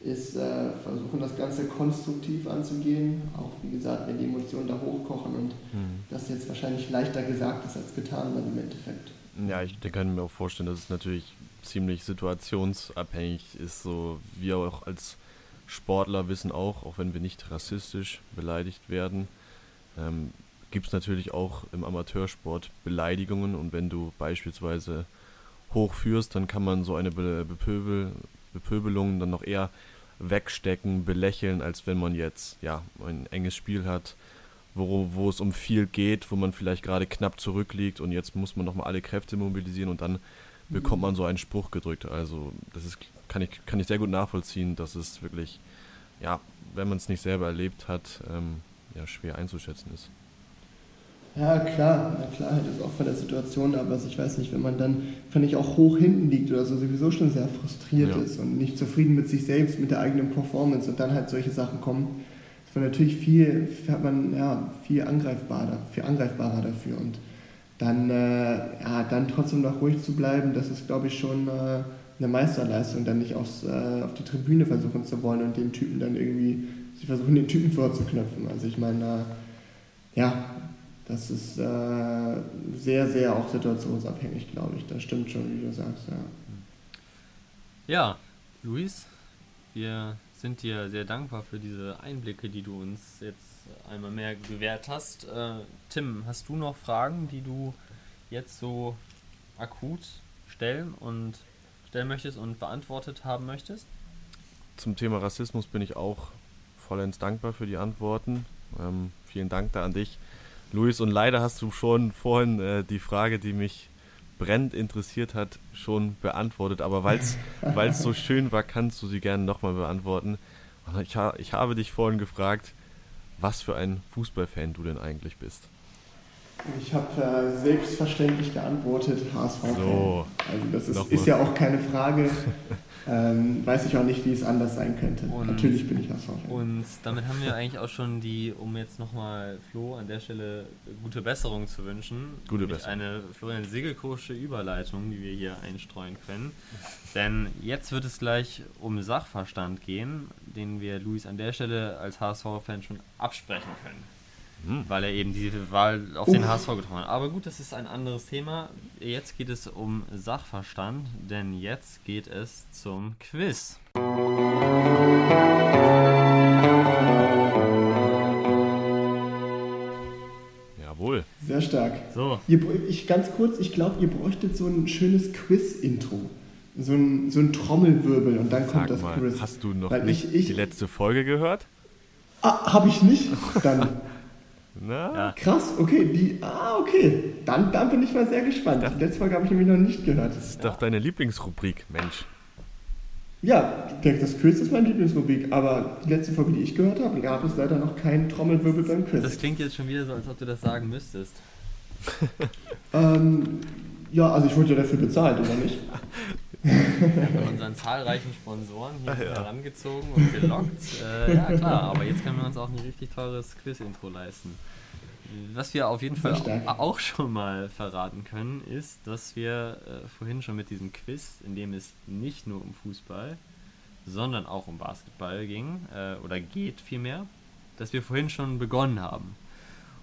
ist, äh, versuchen das Ganze konstruktiv anzugehen, auch wie gesagt, wenn die Emotionen da hochkochen und mhm. das jetzt wahrscheinlich leichter gesagt ist als getan dann im Endeffekt. Ja, ich kann mir auch vorstellen, dass es natürlich ziemlich situationsabhängig ist, so wir auch als Sportler wissen auch, auch wenn wir nicht rassistisch beleidigt werden, ähm, gibt es natürlich auch im Amateursport Beleidigungen. Und wenn du beispielsweise hochführst, dann kann man so eine Be Bepöbel, Bepöbelung dann noch eher wegstecken, belächeln, als wenn man jetzt ja ein enges Spiel hat, wo, wo es um viel geht, wo man vielleicht gerade knapp zurückliegt und jetzt muss man nochmal alle Kräfte mobilisieren und dann bekommt man so einen Spruch gedrückt. Also das ist, kann ich, kann ich sehr gut nachvollziehen, dass es wirklich, ja, wenn man es nicht selber erlebt hat, ähm, ja, schwer einzuschätzen ist. Ja, klar, na klar, halt ist auch von der Situation, aber ich weiß nicht, wenn man dann, finde ich, auch hoch hinten liegt oder so, sowieso schon sehr frustriert ja. ist und nicht zufrieden mit sich selbst, mit der eigenen Performance und dann halt solche Sachen kommen, ist man natürlich viel, hat man ja viel angreifbarer, viel angreifbarer dafür und dann, äh, ja, dann trotzdem noch ruhig zu bleiben, das ist, glaube ich, schon äh, eine Meisterleistung, dann nicht aufs, äh, auf die Tribüne versuchen zu wollen und den Typen dann irgendwie, sie versuchen den Typen vorzuknöpfen. Also ich meine, ja, das ist äh, sehr, sehr auch situationsabhängig, glaube ich. Das stimmt schon, wie du sagst, ja. Ja, Luis, wir sind dir sehr dankbar für diese Einblicke, die du uns jetzt einmal mehr gewährt hast. Äh, Tim, hast du noch Fragen, die du jetzt so akut stellen und stellen möchtest und beantwortet haben möchtest? Zum Thema Rassismus bin ich auch vollends dankbar für die Antworten. Ähm, vielen Dank da an dich. Luis, und leider hast du schon vorhin äh, die Frage, die mich brennend interessiert hat, schon beantwortet. Aber weil es so schön war, kannst du sie gerne nochmal beantworten. Ich, ha ich habe dich vorhin gefragt, was für ein Fußballfan du denn eigentlich bist. Ich habe äh, selbstverständlich geantwortet, HSV-Fan. So, also das ist, ist ja auch keine Frage. ähm, weiß ich auch nicht, wie es anders sein könnte. Und, Natürlich bin ich HSV-Fan. Und damit haben wir eigentlich auch schon die, um jetzt nochmal Flo an der Stelle gute Besserung zu wünschen, gute Besserung. eine Florian Segelkosche Überleitung, die wir hier einstreuen können. Denn jetzt wird es gleich um Sachverstand gehen, den wir Luis an der Stelle als HSV-Fan schon absprechen können. Hm. Weil er eben diese Wahl auf Uff. den HSV getroffen hat. Aber gut, das ist ein anderes Thema. Jetzt geht es um Sachverstand, denn jetzt geht es zum Quiz. Jawohl. Sehr stark. So. Ihr, ich, ganz kurz, ich glaube, ihr bräuchtet so ein schönes Quiz-Intro. So ein, so ein Trommelwirbel und dann Sag kommt das mal, Quiz. Hast du noch Weil nicht ich, ich, die letzte Folge gehört? Ah, habe ich nicht? Dann Na? Ja. Krass, okay, die, ah, okay. Dann, dann bin ich mal sehr gespannt. Dachte, die letzte Folge habe ich nämlich noch nicht gehört. Das ist ja. doch deine Lieblingsrubrik, Mensch. Ja, das Quiz ist meine Lieblingsrubrik, aber die letzte Folge, die ich gehört habe, gab es leider noch keinen Trommelwirbel beim Quiz. Das klingt jetzt schon wieder so, als ob du das sagen müsstest. ähm, ja, also ich wurde ja dafür bezahlt, oder nicht? Wir haben unseren zahlreichen Sponsoren hier ja. herangezogen und gelockt. Äh, ja, klar, aber jetzt können wir uns auch ein richtig teures Quiz-Intro leisten. Was wir auf jeden Fall auch schon mal verraten können, ist, dass wir äh, vorhin schon mit diesem Quiz, in dem es nicht nur um Fußball, sondern auch um Basketball ging, äh, oder geht vielmehr, dass wir vorhin schon begonnen haben.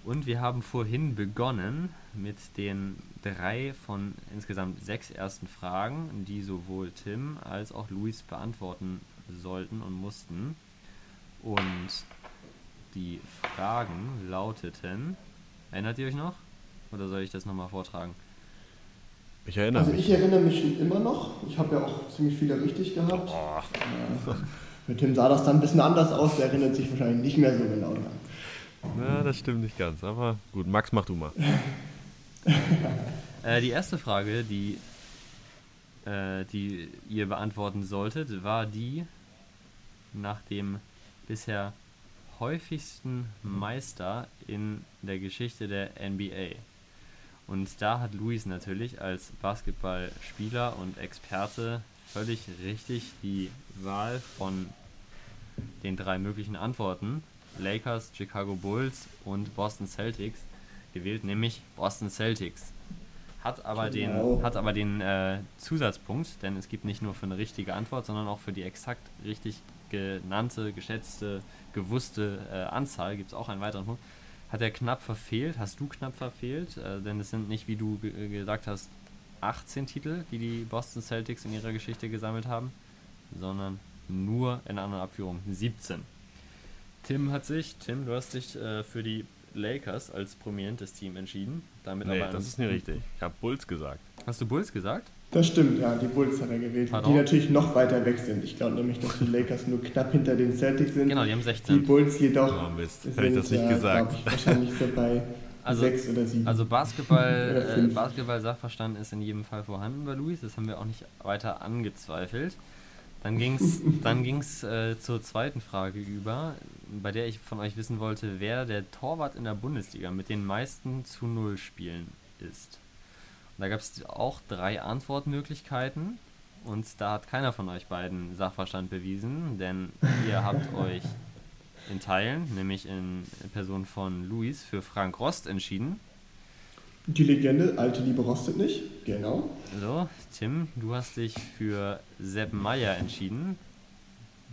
Und wir haben vorhin begonnen mit den drei von insgesamt sechs ersten Fragen, die sowohl Tim als auch Luis beantworten sollten und mussten. Und die Fragen lauteten. Erinnert ihr euch noch? Oder soll ich das nochmal vortragen? Ich erinnere also mich. ich erinnere mich immer noch. Ich habe ja auch ziemlich viele richtig gehabt. Oh. Äh, mit Tim sah das dann ein bisschen anders aus. Der erinnert sich wahrscheinlich nicht mehr so genau daran. Na, das stimmt nicht ganz, aber gut, Max, mach du mal. äh, die erste Frage, die, äh, die ihr beantworten solltet, war die nach dem bisher häufigsten Meister in der Geschichte der NBA. Und da hat Luis natürlich als Basketballspieler und Experte völlig richtig die Wahl von den drei möglichen Antworten Lakers, Chicago Bulls und Boston Celtics gewählt, nämlich Boston Celtics. Hat aber genau. den, hat aber den äh, Zusatzpunkt, denn es gibt nicht nur für eine richtige Antwort, sondern auch für die exakt richtig genannte, geschätzte, gewusste äh, Anzahl gibt es auch einen weiteren Punkt. Hat er knapp verfehlt, hast du knapp verfehlt, äh, denn es sind nicht, wie du gesagt hast, 18 Titel, die die Boston Celtics in ihrer Geschichte gesammelt haben, sondern nur in einer Abführung 17. Tim hat sich, Tim, du hast dich äh, für die Lakers als prominentes Team entschieden. Damit nee, aber das ist nicht richtig. Ich habe Bulls gesagt. Hast du Bulls gesagt? Das stimmt, ja, die Bulls hat er gewählt, Pardon? die natürlich noch weiter weg sind. Ich glaube nämlich, dass die Lakers nur knapp hinter den Celtics sind. Genau, die haben 16. Die Bulls jedoch oh, Mist. sind ich das nicht ja, gesagt. Ich, wahrscheinlich so bei also, 6 oder 7. Also Basketball, äh, Basketball-Sachverstand ist in jedem Fall vorhanden bei Luis, das haben wir auch nicht weiter angezweifelt. Dann ging es dann ging's, äh, zur zweiten Frage über, bei der ich von euch wissen wollte, wer der Torwart in der Bundesliga mit den meisten zu Null Spielen ist. Und da gab es auch drei Antwortmöglichkeiten und da hat keiner von euch beiden Sachverstand bewiesen, denn ihr habt euch in Teilen, nämlich in Person von Luis, für Frank Rost entschieden. Die Legende, alte Liebe rostet nicht, genau. So, Tim, du hast dich für Sepp Meyer entschieden.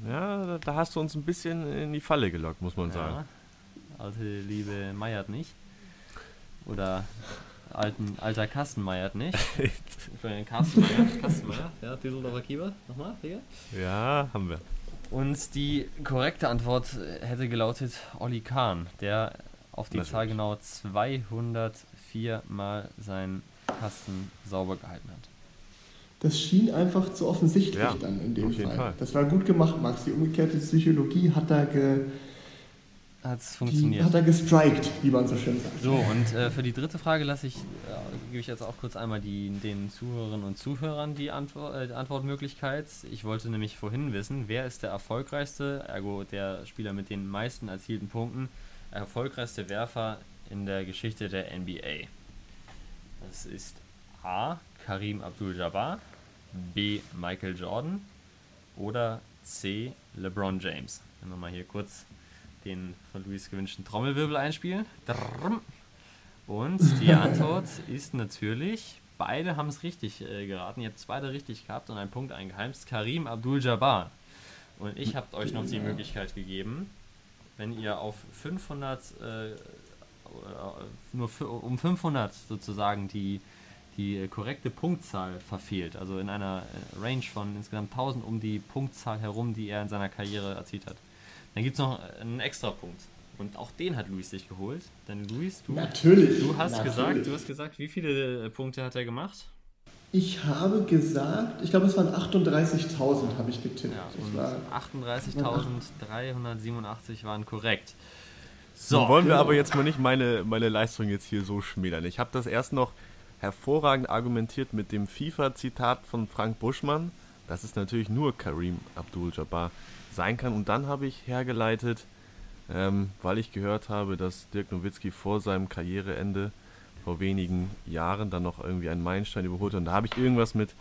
Ja, da, hast du uns ein bisschen in die Falle gelockt, muss man ja, sagen. Alte Liebe meiert nicht. Oder alten, alter Kasten meiert nicht. Entschuldigung, Kastenmeier. Kastenmeier, ja, Düsseldorfer Kieber. Nochmal, Digga? Ja, haben wir. Und die korrekte Antwort hätte gelautet Olli Kahn, der auf die Zahl genau 200 viermal seinen Kasten sauber gehalten hat. Das schien einfach zu offensichtlich ja, dann in dem Fall. Fall. Das war gut gemacht, Max. Die umgekehrte Psychologie hat da ge Hat's funktioniert. Die hat er gestrikt, wie man so schön sagt. So, und äh, für die dritte Frage lasse ich, äh, gebe ich jetzt auch kurz einmal die, den Zuhörerinnen und Zuhörern die Antwort, äh, Antwortmöglichkeit. Ich wollte nämlich vorhin wissen, wer ist der erfolgreichste, ergo der Spieler mit den meisten erzielten Punkten, erfolgreichste Werfer in der Geschichte der NBA? Das ist A. Karim Abdul-Jabbar, B. Michael Jordan oder C. LeBron James. Wenn wir mal hier kurz den von Luis gewünschten Trommelwirbel einspielen. Und die Antwort ist natürlich, beide haben es richtig äh, geraten. Ihr habt beide richtig gehabt und einen Punkt eingeheimst. Karim Abdul-Jabbar. Und ich habe euch noch die Möglichkeit gegeben, wenn ihr auf 500 äh, nur um 500 sozusagen die, die korrekte Punktzahl verfehlt. Also in einer äh, Range von insgesamt 1000 um die Punktzahl herum, die er in seiner Karriere erzielt hat. Dann gibt es noch einen extra Punkt. Und auch den hat Luis sich geholt. Denn Luis, du, Natürlich. du hast Natürlich. gesagt, du hast gesagt, wie viele Punkte hat er gemacht? Ich habe gesagt, ich glaube, es waren 38.000, habe ich getippt. Ja, 38.387 waren korrekt. So, Nun wollen wir aber jetzt mal nicht meine, meine Leistung jetzt hier so schmälern. Ich habe das erst noch hervorragend argumentiert mit dem FIFA-Zitat von Frank Buschmann, dass es natürlich nur Karim Abdul-Jabbar sein kann. Und dann habe ich hergeleitet, ähm, weil ich gehört habe, dass Dirk Nowitzki vor seinem Karriereende vor wenigen Jahren dann noch irgendwie einen Meilenstein überholt hat. Und da habe ich irgendwas mit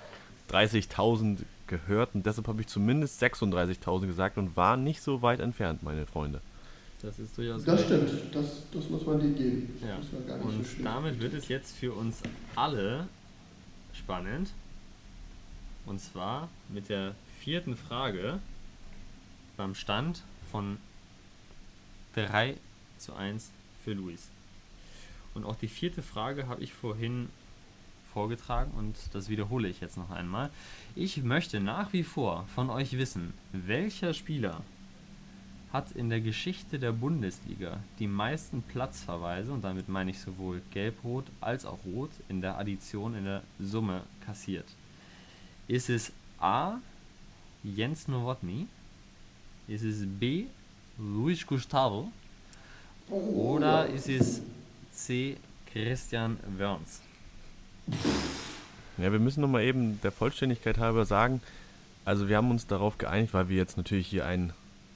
30.000 gehört und deshalb habe ich zumindest 36.000 gesagt und war nicht so weit entfernt, meine Freunde. Das ist durchaus. Das stimmt, das, das muss man dir geben. Ja. Und so damit wird es jetzt für uns alle spannend. Und zwar mit der vierten Frage beim Stand von 3 zu 1 für Luis. Und auch die vierte Frage habe ich vorhin vorgetragen und das wiederhole ich jetzt noch einmal. Ich möchte nach wie vor von euch wissen, welcher Spieler hat in der Geschichte der Bundesliga die meisten Platzverweise, und damit meine ich sowohl gelb-rot als auch rot, in der Addition, in der Summe kassiert. Ist es A. Jens Nowotny? Ist es B. Luis Gustavo? Oder ist es C. Christian Wörns? Ja, wir müssen nochmal eben der Vollständigkeit halber sagen, also wir haben uns darauf geeinigt, weil wir jetzt natürlich hier ein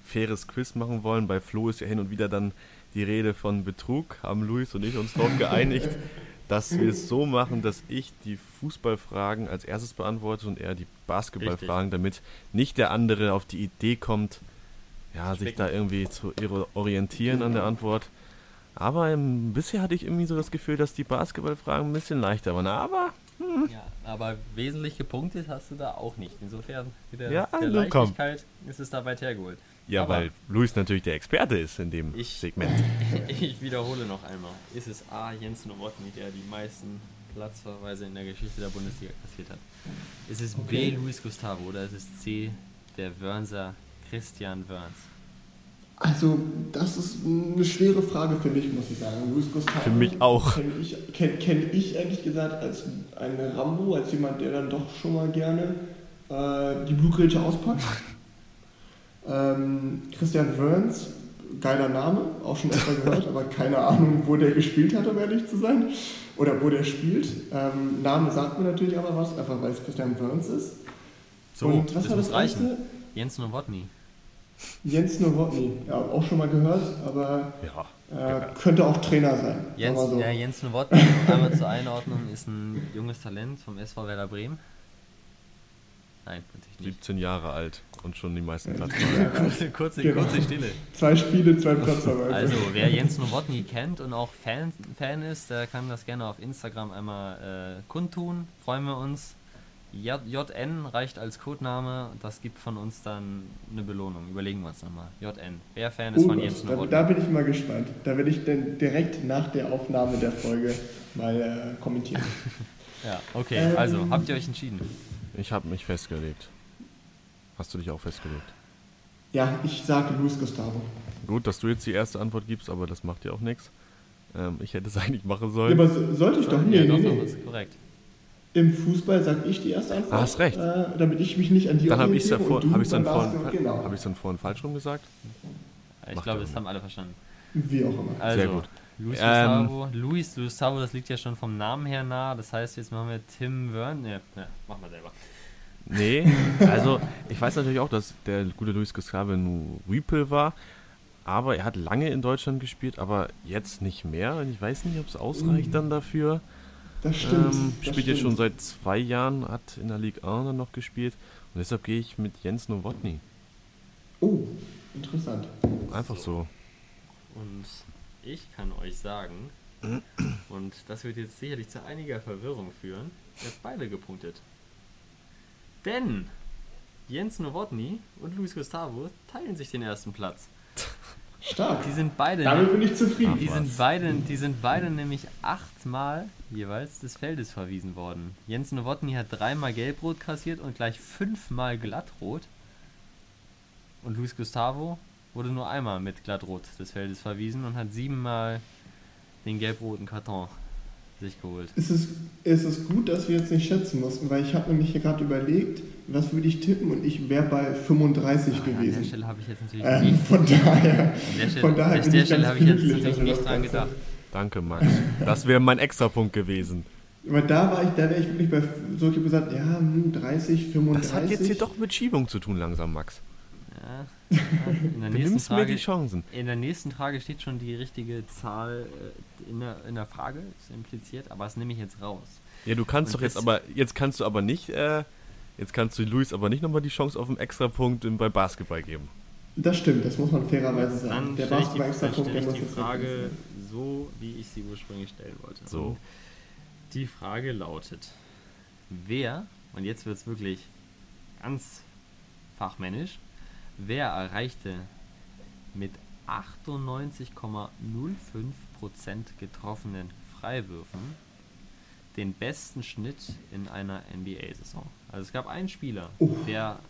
faires Quiz machen wollen. Bei Flo ist ja hin und wieder dann die Rede von Betrug, haben Luis und ich uns darauf geeinigt, dass wir es so machen, dass ich die Fußballfragen als erstes beantworte und er die Basketballfragen, damit nicht der andere auf die Idee kommt, ja, sich da irgendwie zu orientieren an der Antwort. Aber ähm, bisher hatte ich irgendwie so das Gefühl, dass die Basketballfragen ein bisschen leichter waren. Aber. Hm. Ja, aber wesentliche Punkte hast du da auch nicht. Insofern, mit der, ja, der also Leichtigkeit komm. ist es da weit hergeholt. Ja, aber weil Luis natürlich der Experte ist in dem ich, Segment. ich wiederhole noch einmal. Ist es A. Jens Nowotny, der die meisten Platzverweise in der Geschichte der Bundesliga kassiert hat? Ist es okay. B. Luis Gustavo oder ist es C. der Wörnser Christian Wörns? Also, das ist eine schwere Frage für mich, muss ich sagen. Luis Gustavo. Für mich auch. Kenne ich, kenn, kenn ich ehrlich gesagt als einen Rambo, als jemand, der dann doch schon mal gerne äh, die Blutgrätsche auspackt. Ähm, Christian Wörns, geiler Name, auch schon öfter gehört, aber keine Ahnung, wo der gespielt hat, um ehrlich zu sein. Oder wo der spielt. Ähm, Name sagt mir natürlich aber was, einfach weil es Christian Wörns ist. So, Und was das war das reichen. Jens Nowotny. Jens Nowotny, ja, auch schon mal gehört, aber ja, äh, könnte auch Trainer sein. Jens, so. ja, Jens Nowotny, einmal zur Einordnung, ist ein junges Talent vom SV Werder Bremen. Nein, nicht. 17 Jahre alt und schon die meisten Platz. kurze, kurze, genau. kurze Stille. Zwei Spiele, zwei Platzverweise. Also, wer Jens Nowotny kennt und auch Fan, Fan ist, der kann das gerne auf Instagram einmal äh, kundtun. Freuen wir uns. JN reicht als Codename. Das gibt von uns dann eine Belohnung. Überlegen wir uns nochmal. JN. Wer Fan ist oh, von Jens da, da, bin ich mal gespannt. Da werde ich dann direkt nach der Aufnahme der Folge mal äh, kommentieren. ja, okay. Ähm, also, habt ihr euch entschieden? Ich habe mich festgelegt. Hast du dich auch festgelegt? Ja, ich sage Luis Gustavo. Gut, dass du jetzt die erste Antwort gibst, aber das macht ja auch nichts. Ähm, ich hätte es eigentlich machen sollen. Ja, aber so, sollte ich doch? Nee, ja, nee, doch, nee. Ist korrekt. Im Fußball sage ich die erste Antwort. Ah, hast recht. Äh, damit ich mich nicht an die Dann habe ich es ja vor, hab dann vorhin, genau. hab dann vorhin falsch rum gesagt. Ich glaube, das haben alle verstanden. Wie auch immer. Also, Sehr gut. Luis ähm, Gustavo, Luis Gustavo, das liegt ja schon vom Namen her nah. Das heißt, jetzt machen wir Tim Wern. Ne, ne, mach mal selber. Nee, also ich weiß natürlich auch, dass der gute Luis Gustavo ein Rüpel war. Aber er hat lange in Deutschland gespielt, aber jetzt nicht mehr. Ich weiß nicht, ob es ausreicht dann dafür. Das stimmt. Ähm, das spielt stimmt. jetzt schon seit zwei Jahren, hat in der Ligue 1 dann noch gespielt. Und deshalb gehe ich mit Jens Nowotny. Oh, interessant. Einfach so. Und ich kann euch sagen, und das wird jetzt sicherlich zu einiger Verwirrung führen, ihr habt beide gepunktet. Denn Jens Nowotny und Luis Gustavo teilen sich den ersten Platz. Stark. Die sind beide. Damit bin ich zufrieden. Die sind beide, die sind beide nämlich achtmal jeweils des Feldes verwiesen worden. Jens Nowotny hat dreimal Gelbrot kassiert und gleich fünfmal Glattrot. Und Luis Gustavo wurde nur einmal mit Glattrot des Feldes verwiesen und hat siebenmal den gelb-roten Karton sich geholt. Es ist, es ist gut, dass wir jetzt nicht schätzen mussten, weil ich habe nämlich gerade überlegt, was würde ich tippen und ich wäre bei 35 Ach, gewesen. An der Stelle habe ich jetzt natürlich ähm, nicht. Von daher, an der Stelle, von daher an der Stelle habe ich jetzt natürlich nicht dran gedacht. Danke, Max. Das wäre mein Extrapunkt gewesen. Aber da war ich, da wäre ich wirklich bei, so ich habe gesagt, ja, 30, 35. Das hat jetzt hier doch mit Schiebung zu tun langsam, Max. Ja, in der nächsten Frage, mir die Chancen. In der nächsten Frage steht schon die richtige Zahl äh, in der, in der Frage, ist impliziert, aber das nehme ich jetzt raus. Ja, du kannst Und doch jetzt aber, jetzt kannst du aber nicht, äh, jetzt kannst du Luis aber nicht nochmal die Chance auf einen Extrapunkt bei Basketball geben. Das stimmt, das muss man fairerweise sagen. Dann der Basketball Extrapunkt, der muss die Frage so, wie ich sie ursprünglich stellen wollte. So. Und die Frage lautet, wer, und jetzt wird es wirklich ganz fachmännisch, Wer erreichte mit 98,05% getroffenen Freiwürfen den besten Schnitt in einer NBA-Saison? Also es gab einen Spieler, uh. der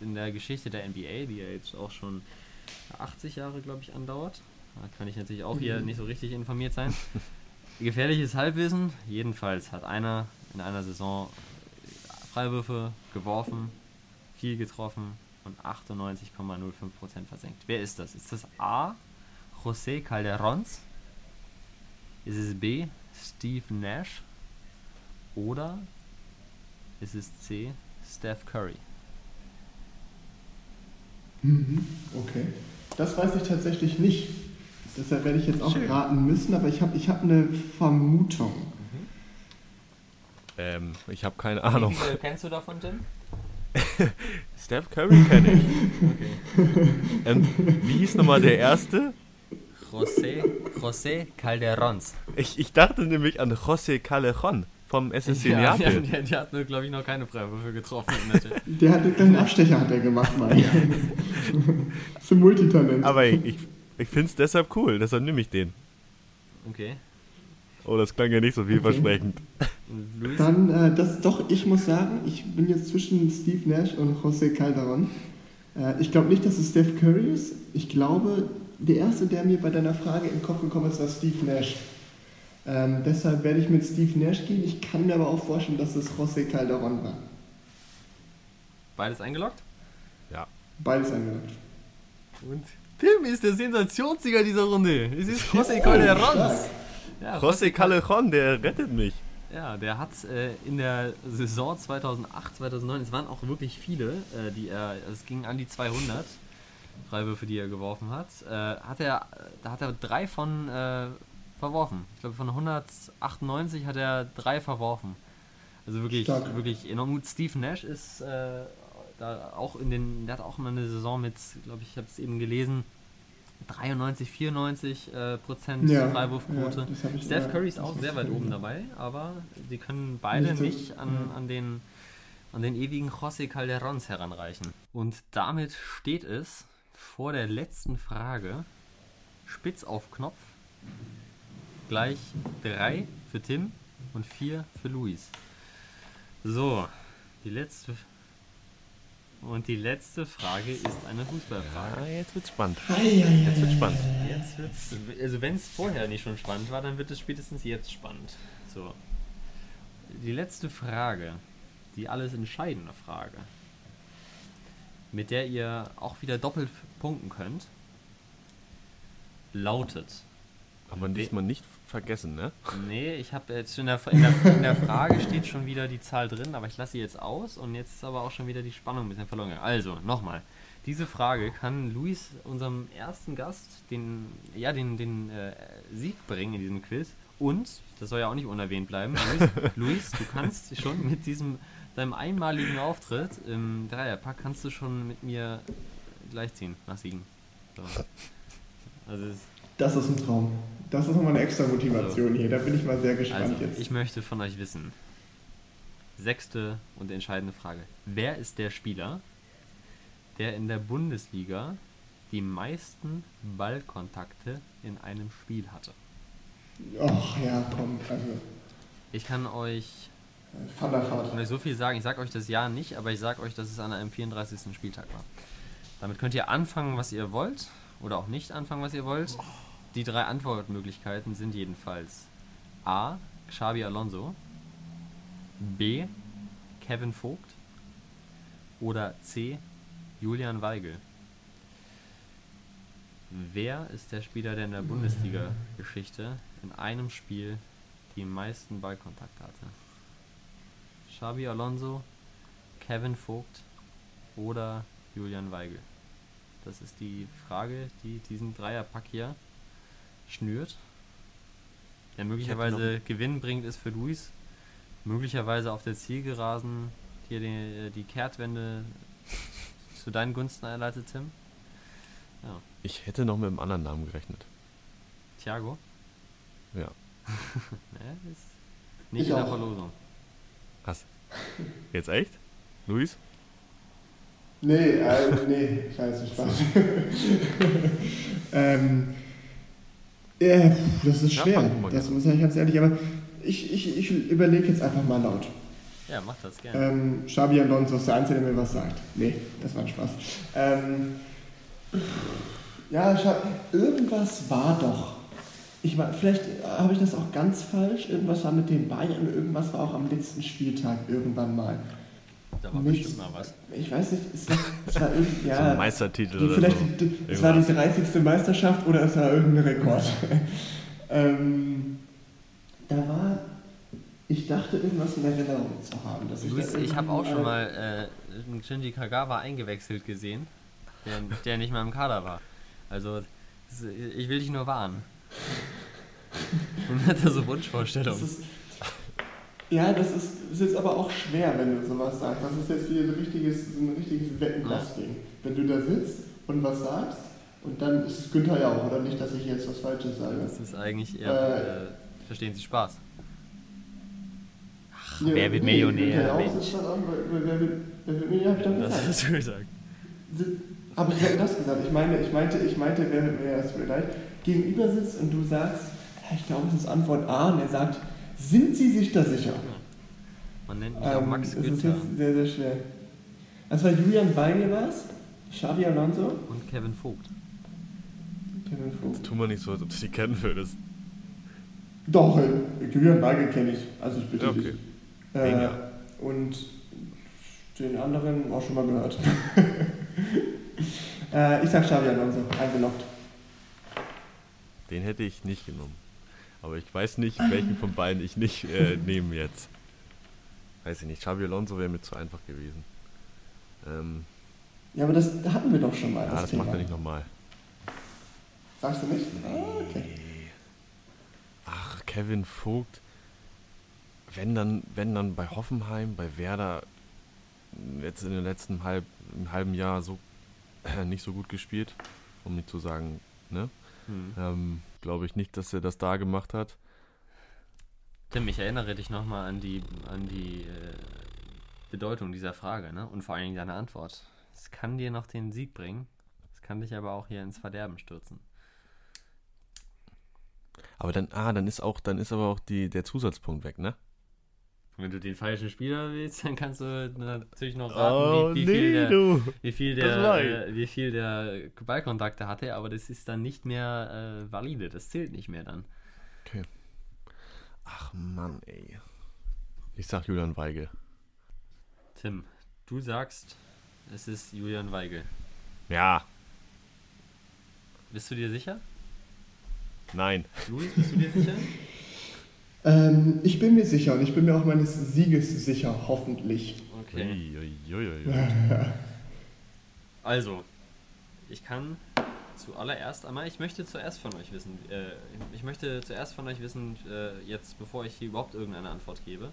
in der Geschichte der NBA, die ja jetzt auch schon 80 Jahre, glaube ich, andauert, da kann ich natürlich auch hier mhm. nicht so richtig informiert sein. Gefährliches Halbwissen. Jedenfalls hat einer in einer Saison Freiwürfe geworfen, viel getroffen, und 98,05% versenkt. Wer ist das? Ist das A. José Calderons? Ist es B. Steve Nash? Oder ist es C. Steph Curry? Mhm, okay. Das weiß ich tatsächlich nicht. Deshalb werde ich jetzt auch Schön. raten müssen, aber ich habe ich hab eine Vermutung. Ähm, ich habe keine Ahnung. Wie viele kennst du davon, Tim? Steph Curry kenne ich. ähm, wie hieß nochmal der erste? José, José Calderons. Ich, ich dachte nämlich an José Callejon vom SSC Ja, ja, Neapel. der, der hat nur, glaube ich, noch keine Freiwürfe getroffen. der. Der hat einen kleinen Abstecher hat er gemacht, mal. ist ein Multitalent. Aber ich, ich, ich finde es deshalb cool, deshalb nehme ich den. Okay. Oh, das klang ja nicht so vielversprechend. Luis? Dann, äh, das doch, ich muss sagen, ich bin jetzt zwischen Steve Nash und José Calderon. Äh, ich glaube nicht, dass es Steph Curry ist. Ich glaube, der erste, der mir bei deiner Frage in den Kopf gekommen ist, war Steve Nash. Ähm, deshalb werde ich mit Steve Nash gehen. Ich kann mir aber auch vorstellen, dass es José Calderon war. Beides eingeloggt? Ja. Beides angelegt. Und Tim ist der Sensationssieger dieser Runde. Es ist José Oh, Calderons. stark. Ja, José Callejon, der rettet mich. Ja, der hat äh, in der Saison 2008, 2009, es waren auch wirklich viele, äh, die er, also es ging an die 200 Freiwürfe, die er geworfen hat, äh, hat er, da hat er drei von äh, verworfen. Ich glaube, von 198 hat er drei verworfen. Also wirklich, Stark. wirklich enorm gut. Steve Nash ist äh, da auch in den, der hat auch mal eine Saison mit, glaube ich, ich habe es eben gelesen, 93, 94 äh, Prozent Ja, Freiwurfquote. ja, Steph Curry ist auch sehr weit oben dabei, aber die können beide Nicht nicht an, ja. an, den, an den ewigen José Calderons heranreichen. Und damit steht es vor der letzten Frage spitz auf Knopf gleich drei für Tim und vier für Luis. So, die letzte und die letzte Frage ist eine Fußballfrage. Ah, jetzt wird's spannend. Jetzt wird's spannend. Jetzt wird's, also wenn es vorher nicht schon spannend war, dann wird es spätestens jetzt spannend. So. Die letzte Frage, die alles entscheidende Frage, mit der ihr auch wieder doppelt punkten könnt, lautet. Aber diesmal nicht vergessen, ne? Nee, ich habe jetzt schon in der, in, der, in der Frage steht schon wieder die Zahl drin, aber ich lasse sie jetzt aus und jetzt ist aber auch schon wieder die Spannung ein bisschen verloren. Also, nochmal. Diese Frage kann Luis, unserem ersten Gast, den, ja, den, den äh, Sieg bringen in diesem Quiz. Und, das soll ja auch nicht unerwähnt bleiben, Luis, Luis du kannst schon mit diesem, deinem einmaligen Auftritt im Dreierpack, kannst du schon mit mir gleichziehen nach Siegen. So. Also, es ist Das ist ein Traum. Das ist nochmal eine extra Motivation hier. Da bin ich mal sehr gespannt Also, jetzt. ich möchte von euch wissen. Sechste und entscheidende Frage. Wer ist der Spieler, der in der Bundesliga die meisten Ballkontakte in einem Spiel hatte? Ach ja, komm. Also, Ich kann euch, der kann euch so viel sagen, ich sage euch das Jahr nicht, aber ich sage euch, dass es an einem 34. Spieltag war. Damit könnt ihr anfangen, was ihr wollt, oder auch nicht anfangen, was ihr wollt. Die drei Antwortmöglichkeiten sind jedenfalls A. Xabi Alonso, B. Kevin Vogt oder C. Julian Weigel. Wer ist der Spieler, der in der Bundesliga-Geschichte in einem Spiel die meisten Ballkontakte hatte? Xabi Alonso, Kevin Vogt oder Julian Weigel? Das ist die Frage, die diesen Dreierpack hier schnürt. Der möglicherweise Gewinn bringt, ist für Luis. Möglicherweise auf der Zielgeraden hier die, die Kehrtwende zu deinen Gunsten einleitet, Tim. Ich hätte noch mit einem anderen Namen gerechnet. Thiago? Ja. Ne, ist nicht Ich in der. Verlosung. Was? Jetzt echt? Luis? Nee, äh, nee, scheiße, Spaß. ähm, äh, das ist Ja, schwer, mal das muss ich ganz ehrlich, aber ich, ich, ich überlege jetzt einfach mal laut. Ja, mach das gerne. Ähm, Xabi Alonso ist der Einzige, der mir was sagt. Nee, das war ein Spaß. Ähm, ja, irgendwas war doch. Ich war, vielleicht habe ich das auch ganz falsch. Irgendwas war mit den Bayern, irgendwas war auch am letzten Spieltag irgendwann mal. Da war nicht, bestimmt mal was. Ich weiß nicht, es war, es war irgendwie, ja, so ein Meistertitel oder vielleicht so. Die, es war die 30. Meisterschaft oder es war irgendein Rekord. ähm, da war, ich dachte irgendwas in Erinnerung zu haben. Dass Luis, ich, ich habe auch schon mal äh, Shinji Kagawa eingewechselt gesehen, der, der nicht mal im Kader war. Also, ich will dich nur warnen. Und hat da so Wunschvorstellungen. Das ja, das ist, ist, jetzt aber auch schwer, wenn du sowas sagst. Das ist jetzt wieder ein richtiges, ein richtiges Wettenglas-Ding. Ja. Wenn du da sitzt und was sagst, und dann ist es Günther ja auch, oder nicht, dass ich jetzt was Falsches sage. Das ist eigentlich eher, äh, äh, verstehen Sie Spaß. Ach, ja, wer wird nee, Millionär? Günther Mensch. Ist das auch, wer, wer, wird, wer wird Millionär? Hab ich doch gesagt. Das hast du gesagt. Aber ich habe das gesagt. Ich meine, ich meinte, ich meinte, wer, wer es vielleicht gegenüber sitzt und du sagst, ich glaube, es ist Antwort A, und er sagt, sind Sie sich da sicher? Man nennt mich ähm, auch Max Günther. Das ist jetzt sehr, sehr schwer. Das war Julian Weigel was? Xavi Alonso? Und Kevin Vogt. Kevin Vogt. Das tun wir nicht so, als ob du sie kennen würdest. Doch, äh, Julian Weigel kenne ich. Also ich bitte okay. dich. Äh, und den anderen auch schon mal gehört. äh, ich sag Xavi Alonso, eingeloggt. Den hätte ich nicht genommen. Aber ich weiß nicht, welchen von beiden ich nicht äh, nehme jetzt. Weiß ich nicht. Xabi Alonso wäre mir zu einfach gewesen. Ähm, ja, aber das hatten wir doch schon mal. Ja, das, das macht er nicht nochmal. Sagst du nicht? Ah, okay. Ach, Kevin Vogt. Wenn dann, wenn dann bei Hoffenheim, bei Werder jetzt in den letzten halb, halben Jahr so nicht so gut gespielt, um nicht zu sagen, ne? Hm. Ähm, Glaube ich nicht, dass er das da gemacht hat. Tim, ich erinnere dich nochmal an die, an die äh, Bedeutung dieser Frage ne? und vor allen Dingen deine Antwort. Es kann dir noch den Sieg bringen, es kann dich aber auch hier ins Verderben stürzen. Aber dann, ah, dann ist auch, dann ist aber auch die, der Zusatzpunkt weg, ne? Wenn du den falschen Spieler willst, dann kannst du natürlich noch raten, oh, wie, wie, nee, viel der, wie, viel der, äh, wie viel der Ballkontakte hatte, aber das ist dann nicht mehr äh, valide, das zählt nicht mehr dann. Okay. Ach Mann, ey. Ich sag Julian Weigel. Tim, du sagst, es ist Julian Weigel. Ja. Bist du dir sicher? Nein. Luis, bist du dir sicher? Ähm, ich bin mir sicher und ich bin mir auch meines Sieges sicher, hoffentlich. Okay. also, ich kann zuallererst einmal, ich möchte zuerst von euch wissen, äh, ich möchte zuerst von euch wissen, äh, jetzt bevor ich hier überhaupt irgendeine Antwort gebe,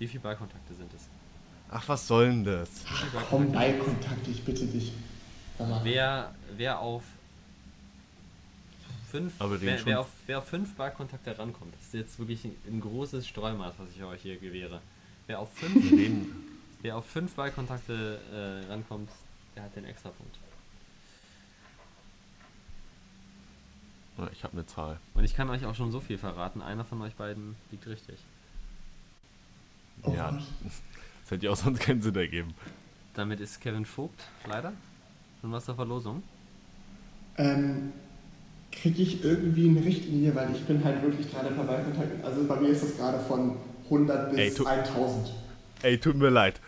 wie viele Ballkontakte sind es? Ach, was soll denn das? Ach, komm, Ballkontakte, ich bitte dich. Wer, wer auf fünf, wer, wer, auf, wer auf fünf Ballkontakte rankommt, das ist jetzt wirklich ein, ein großes Streumaß, was ich euch hier gewähre. Wer auf fünf, wer auf fünf Ballkontakte äh, rankommt, der hat den Extrapunkt. Ich habe eine Zahl. Und ich kann euch auch schon so viel verraten, einer von euch beiden liegt richtig. Ja, das hätte ja auch sonst keinen Sinn ergeben. Damit ist Kevin Vogt leider schon was der Verlosung. Ähm, kriege ich irgendwie eine Richtlinie, weil ich bin halt wirklich gerade bei Ballkontakt. Also bei mir ist das gerade von 100 bis Ey, 1000. Ey, tut mir leid.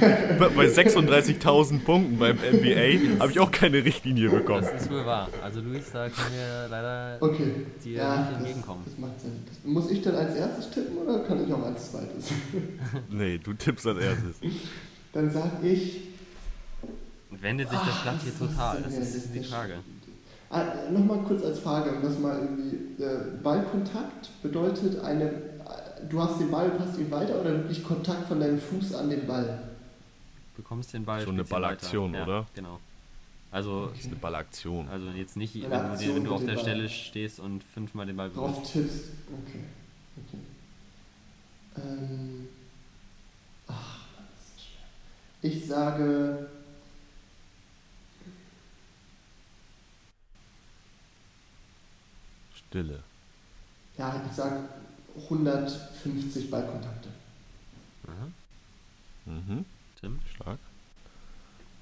bei 36.000 Punkten beim NBA habe ich auch keine Richtlinie bekommen. Das ist wohl wahr. Also Luis, da können wir leider okay. dir ja, nicht entgegenkommen. Das, das macht Sinn. Das, muss ich dann als erstes tippen oder kann ich auch als zweites? nee, du tippst als erstes. Dann sag ich... Wendet sich das Blatt hier total? Das ist, das ist die Frage. Ah, Nochmal kurz als Frage, um das mal irgendwie. Äh, Ballkontakt bedeutet eine. Du hast den Ball, passt ihn weiter oder wirklich Kontakt von deinem Fuß an den Ball? Du bekommst den Ball. Schon eine Ballaktion, ja, oder? Genau. Also, das ist eine Ballaktion. Also jetzt nicht, wenn du, wenn du, auf der Ball. Stelle stehst und fünfmal den Ball berührst. Drauf tippst. Okay. okay. Ähm. Ach, das ist schwer. Ich sage Stille? Ja, ich sage 150 Ballkontakte. Mhm. Mhm. Tim, Schlag.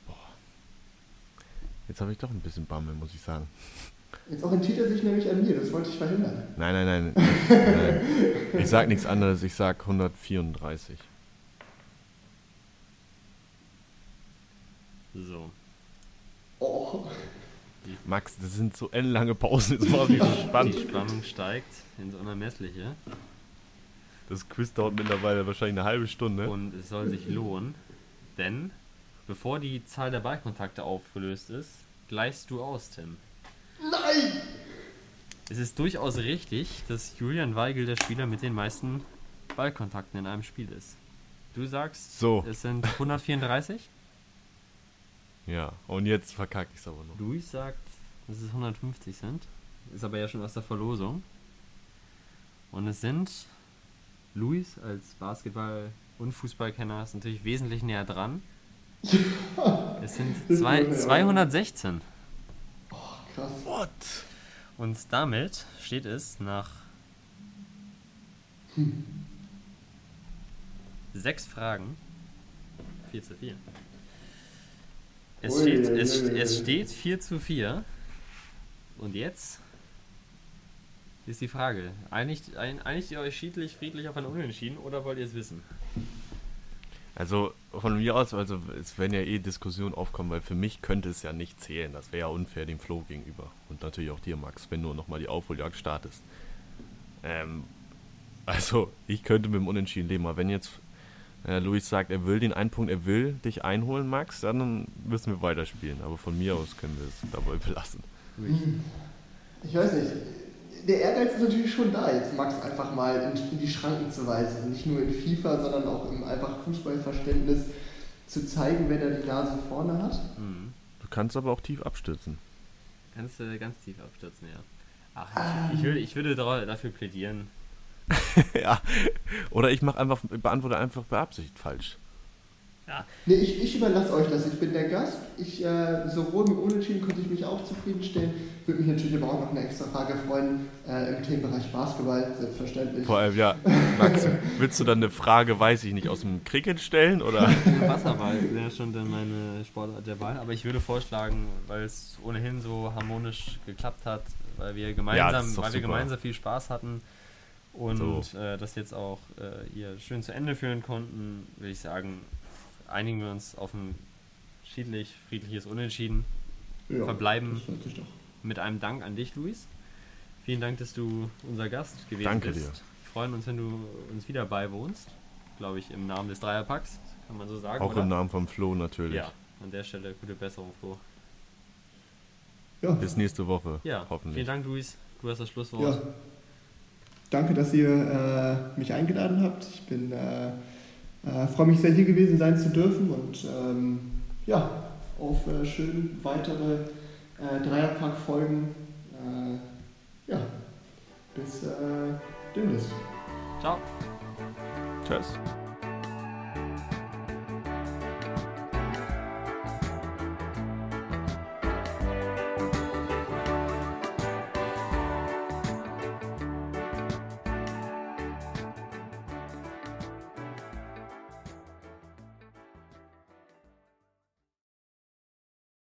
Boah. Jetzt habe ich doch ein bisschen Bammel, muss ich sagen. Jetzt orientiert er sich nämlich an mir, das wollte ich verhindern. Nein, nein, nein. nein. Ich sage nichts anderes, ich sage 134. So. Oh. Max, das sind so endlange Pausen, jetzt war es nicht so Die spannend. Spannung steigt ins Unermessliche Das Quiz dauert mittlerweile wahrscheinlich eine halbe Stunde. und es soll sich lohnen, denn bevor die Zahl der Ballkontakte aufgelöst ist, gleichst du aus, Tim. Nein! Es ist durchaus richtig, dass Julian Weigel der Spieler mit den meisten Ballkontakten in einem Spiel ist. Du sagst, So. es sind 134. Ja, und jetzt verkacke ich es aber noch. Luis sagt, dass es 150 sind. Ist aber ja schon aus der Verlosung. Und es sind, Luis als Basketball- und Fußballkenner ist natürlich wesentlich näher dran. Es sind zwei, 216. Krass. What? Und damit steht es nach sechs Fragen 4 zu 4. Es Ui, steht, ui, es, ui, ui. es steht 4 zu 4. Und jetzt ist die Frage: Einigt, ein, einigt ihr euch schiedlich, friedlich auf ein Unentschieden oder wollt ihr es wissen? Also von mir aus, also es werden ja eh Diskussionen aufkommen, weil für mich könnte es ja nicht zählen. Das wäre ja unfair dem Flo gegenüber. Und natürlich auch dir, Max, wenn du nochmal die Aufholjagd startest. Ähm, also ich könnte mit dem Unentschieden leben, aber wenn jetzt äh, Luis sagt, er will den einen Punkt, er will dich einholen, Max, dann müssen wir weiterspielen. Aber von mir aus können wir es dabei belassen. Ich weiß nicht. Der Ehrgeiz ist natürlich schon da, jetzt Max einfach mal in, die Schranken zu weisen. Nicht nur in FIFA, sondern auch im einfach Fußballverständnis zu zeigen, wer da die Nase vorne hat. Hm. Du kannst aber auch tief abstürzen. Kannst du ganz tief abstürzen, ja. Ach, ich, ich, würde, ich würde dafür plädieren. ja. Oder ich mache einfach, beantworte einfach beabsichtigt falsch. Ja, Nee, ich, ich überlasse euch das. Ich bin der Gast. Ich, äh, sowohl mit Unentschieden konnte ich mich auch zufriedenstellen. Würde mich natürlich aber auch noch eine extra Frage freuen äh, im Themenbereich Basketball, selbstverständlich. Vor allem, ja, Max, willst du dann eine Frage, weiß ich nicht, aus dem Cricket stellen oder? Wasserball wäre schon dann meine Sportart der Wahl. Aber ich würde vorschlagen, weil es ohnehin so harmonisch geklappt hat, weil wir Ja, gemeinsam, doch weil wir gemeinsam viel Spaß hatten und So. äh, das jetzt auch äh, ihr schön zu Ende führen konnten, würde ich sagen, einigen wir uns auf ein schiedlich, friedliches Unentschieden Ja, verbleiben. Mit einem Dank an dich, Luis. Vielen Dank, dass du unser Gast gewesen Danke bist. dir. Wir freuen uns, wenn du uns wieder beiwohnst. Glaube ich, im Namen des Dreierpacks, kann man so sagen. Auch oder? im Namen von Flo natürlich. Ja, an der Stelle gute Besserung, Flo. Ja. Bis nächste Woche, Ja, hoffentlich. vielen Dank, Luis. Du hast das Schlusswort. Ja. Danke, dass ihr äh, mich eingeladen habt. Ich bin äh, äh, freue mich sehr hier gewesen sein zu dürfen und ähm, ja, auf äh, schön weitere äh, Dreierpack-Folgen. Äh, ja, bis äh, demnächst. Ciao. Tschüss.